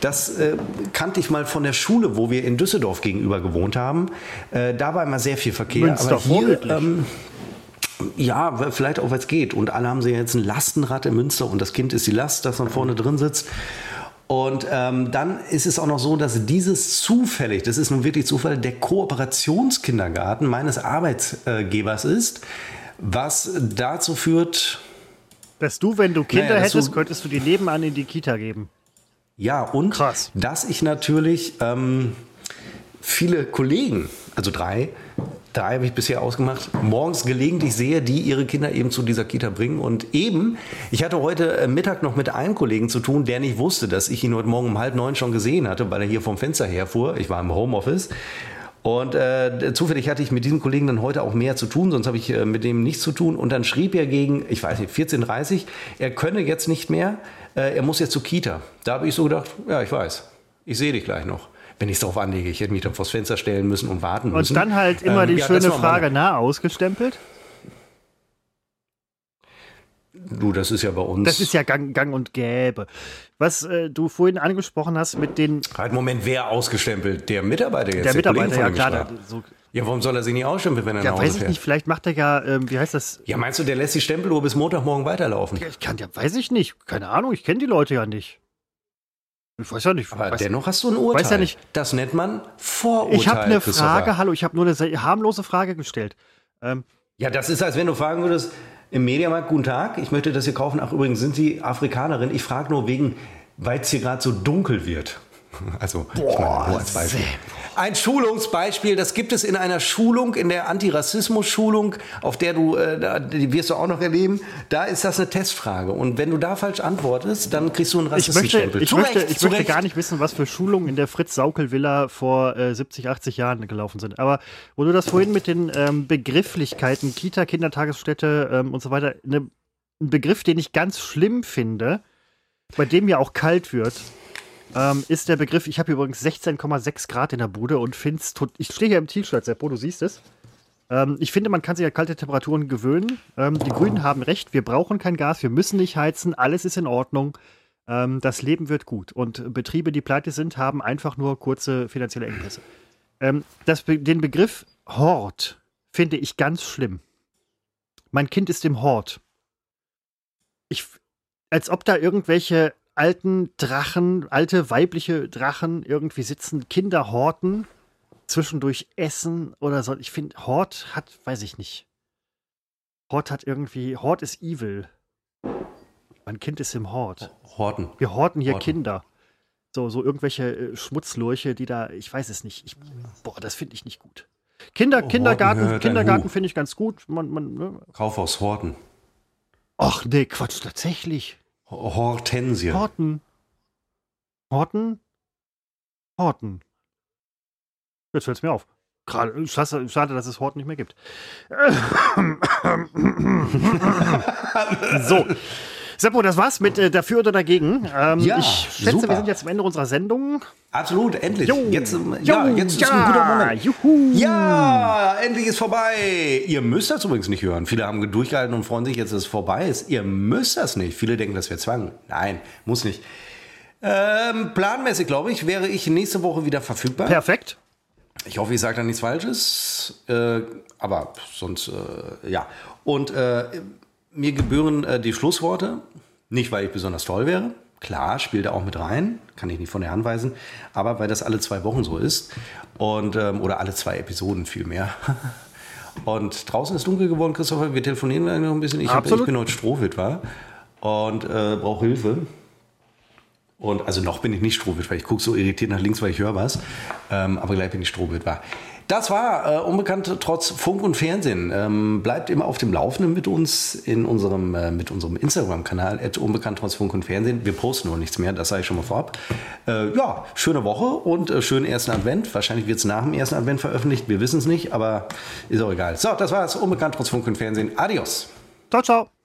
das äh, kannte ich mal von der Schule, wo wir in Düsseldorf gegenüber gewohnt haben. Äh, da war immer sehr viel Verkehr. Münster, Aber hier, ähm, ja, vielleicht auch, weil es geht. Und alle haben sie jetzt ein Lastenrad in Münster und das Kind ist die Last, das dann vorne drin sitzt. Und ähm, dann ist es auch noch so, dass dieses zufällig, das ist nun wirklich Zufall, der Kooperationskindergarten meines Arbeitgebers ist, was dazu führt, Dass du, wenn du Kinder Naja, hättest, du- könntest du die nebenan in die Kita geben. ja, und Krass. dass ich natürlich ähm, viele Kollegen, also drei, drei habe ich bisher ausgemacht, morgens gelegentlich sehe, die ihre Kinder eben zu dieser Kita bringen. Und eben, ich hatte heute äh, Mittag noch mit einem Kollegen zu tun, der nicht wusste, dass ich ihn heute Morgen um halb neun schon gesehen hatte, weil er hier vom Fenster herfuhr. Ich war im Homeoffice. Und äh, zufällig hatte ich mit diesem Kollegen dann heute auch mehr zu tun, sonst habe ich äh, mit dem nichts zu tun. Und dann schrieb er gegen, ich weiß nicht, 14.30 Uhr, er könne jetzt nicht mehr, äh, er muss jetzt zur Kita. Da habe ich so gedacht, ja, ich weiß, ich sehe dich gleich noch. Wenn ich es darauf anlege, ich hätte mich dann vors Fenster stellen müssen und warten müssen. Und dann halt immer Ähm, die ja, schöne Frage, na, ausgestempelt? Du, das ist ja bei uns. Das ist ja gang, gang und gäbe. Was äh, du vorhin angesprochen hast mit den Halt, Moment, wer ausgestempelt? Der Mitarbeiter jetzt? der Kollege Mitarbeiter, ja klar. Da, so, Ja, warum soll er sich nicht ausstempeln, wenn er ja, nach Hause weiß ich fährt? nicht, vielleicht macht er ja, ähm, wie heißt das? Ja, meinst du, der lässt die Stempeluhr bis Montagmorgen weiterlaufen? Ich kann ja, weiß ich nicht. Keine Ahnung, ich kenne die Leute ja nicht. Ich weiß ja nicht. Aber dennoch hast du ein Urteil. weiß ja nicht. Das nennt man Vorurteil. ich habe eine. Frage, hallo, ich habe nur eine sehr harmlose Frage gestellt. Ähm, Ja, das ist, als wenn du fragen würdest, im Mediamarkt, guten Tag, ich möchte das hier kaufen. Ach, übrigens, sind Sie Afrikanerin? Ich frage nur wegen, weil es hier gerade so dunkel wird. [laughs] Also, ich meine, nur als Beispiel. Ein Schulungsbeispiel, das gibt es in einer Schulung, in der Antirassismus-Schulung, auf der du, äh, die wirst du auch noch erleben. Da ist das eine Testfrage. Und wenn du da falsch antwortest, dann kriegst du einen ich möchte, Rassistenstempel. ich, möchte, ich möchte gar nicht wissen, was für Schulungen in der Fritz-Saukel-Villa vor äh, 70, 80 Jahren gelaufen sind. Aber wo du das vorhin mit den ähm, Begrifflichkeiten, Kita, Kindertagesstätte ähm, und so weiter, ne, ein Begriff, den ich ganz schlimm finde, bei dem ja auch kalt wird, ähm, ist der Begriff, ich habe übrigens 16,6 Grad in der Bude und finde es, ich stehe hier im T-Shirt, Seppo, du siehst es. Ähm, ich finde, man kann sich an kalte Temperaturen gewöhnen. Ähm, die Grünen haben recht, wir brauchen kein Gas, wir müssen nicht heizen, alles ist in Ordnung. Ähm, das Leben wird gut. Und Betriebe, die pleite sind, haben einfach nur kurze finanzielle Engpässe. Ähm, das, den Begriff Hort finde ich ganz schlimm. Mein Kind ist im Hort. Ich, als ob da irgendwelche alten Drachen, alte weibliche Drachen irgendwie sitzen, Kinder horten, zwischendurch essen oder so. Ich finde, Hort hat, weiß ich nicht. Hort hat irgendwie, Hort ist evil. Mein Kind ist im Hort. Horten. Wir horten hier Horten. Kinder. So, so irgendwelche äh, Schmutzlurche, die da, ich weiß es nicht. Ich, boah, das finde ich nicht gut. Kinder, oh, Kindergarten, Kindergarten finde ich ganz gut. Man, man, ne? Kaufhaus Horten. Ach nee, Quatsch, tatsächlich. Hortensie. Horten. Horten? Horten. Jetzt fällt es mir auf. Gerade, schade, dass es Horten nicht mehr gibt. [laughs] so. Seppo, das war's mit äh, dafür oder dagegen. Ähm, ja, ich schätze, super. wir sind jetzt am Ende unserer Sendung. Absolut, endlich. Jo, jetzt, jo, ja, jetzt ja, ist ein guter Moment. Juhu. Ja, endlich ist vorbei. Ihr müsst das übrigens nicht hören. Viele haben durchgehalten und freuen sich, jetzt dass es vorbei ist. Ihr müsst das nicht. Viele denken, das wäre Zwang. Nein, muss nicht. Ähm, planmäßig, glaube ich, wäre ich nächste Woche wieder verfügbar. Perfekt. Ich hoffe, ich sage da nichts Falsches. Äh, aber sonst, äh, ja. Und äh, mir gebühren äh, die Schlussworte. Nicht, weil ich besonders toll wäre. Klar, spielt er auch mit rein. Kann ich nicht von der Hand weisen. Aber weil das alle zwei Wochen so ist. Und, ähm, oder alle zwei Episoden vielmehr. [laughs] Und draußen ist dunkel geworden, Christopher. Wir telefonieren gleich noch ein bisschen. Ich, hab, ich bin heute Strohwitwer und äh, brauche Hilfe. Und also noch bin ich nicht Strohwitwer. Ich gucke so irritiert nach links, weil ich höre was. Ähm, aber gleich bin ich Strohwitwer. Das war äh, Unbekannt trotz Funk und Fernsehen. Ähm, bleibt immer auf dem Laufenden mit uns in unserem, äh, unserem Instagram-Kanal, Unbekannt trotz Funk und Fernsehen. Wir posten nur nichts mehr, das sage ich schon mal vorab. Äh, ja, schöne Woche und äh, schönen ersten Advent. Wahrscheinlich wird es nach dem ersten Advent veröffentlicht, wir wissen es nicht, aber ist auch egal. So, das war es. Unbekannt trotz Funk und Fernsehen. Adios. Ciao, ciao.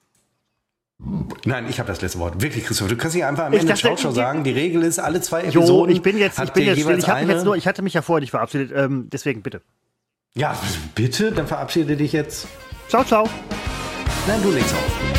Nein, ich habe das letzte Wort. Wirklich, Christoph. Du kannst nicht einfach am Ende der Schauschau sagen, die Regel ist, alle zwei Episoden. Jo, ich bin jetzt, ich bin jetzt still. Ich, mich jetzt nur, ich hatte mich ja vorher nicht verabschiedet. Ähm, deswegen bitte. Ja, bitte, dann verabschiede dich jetzt. Ciao, ciao. Nein, du legst auf.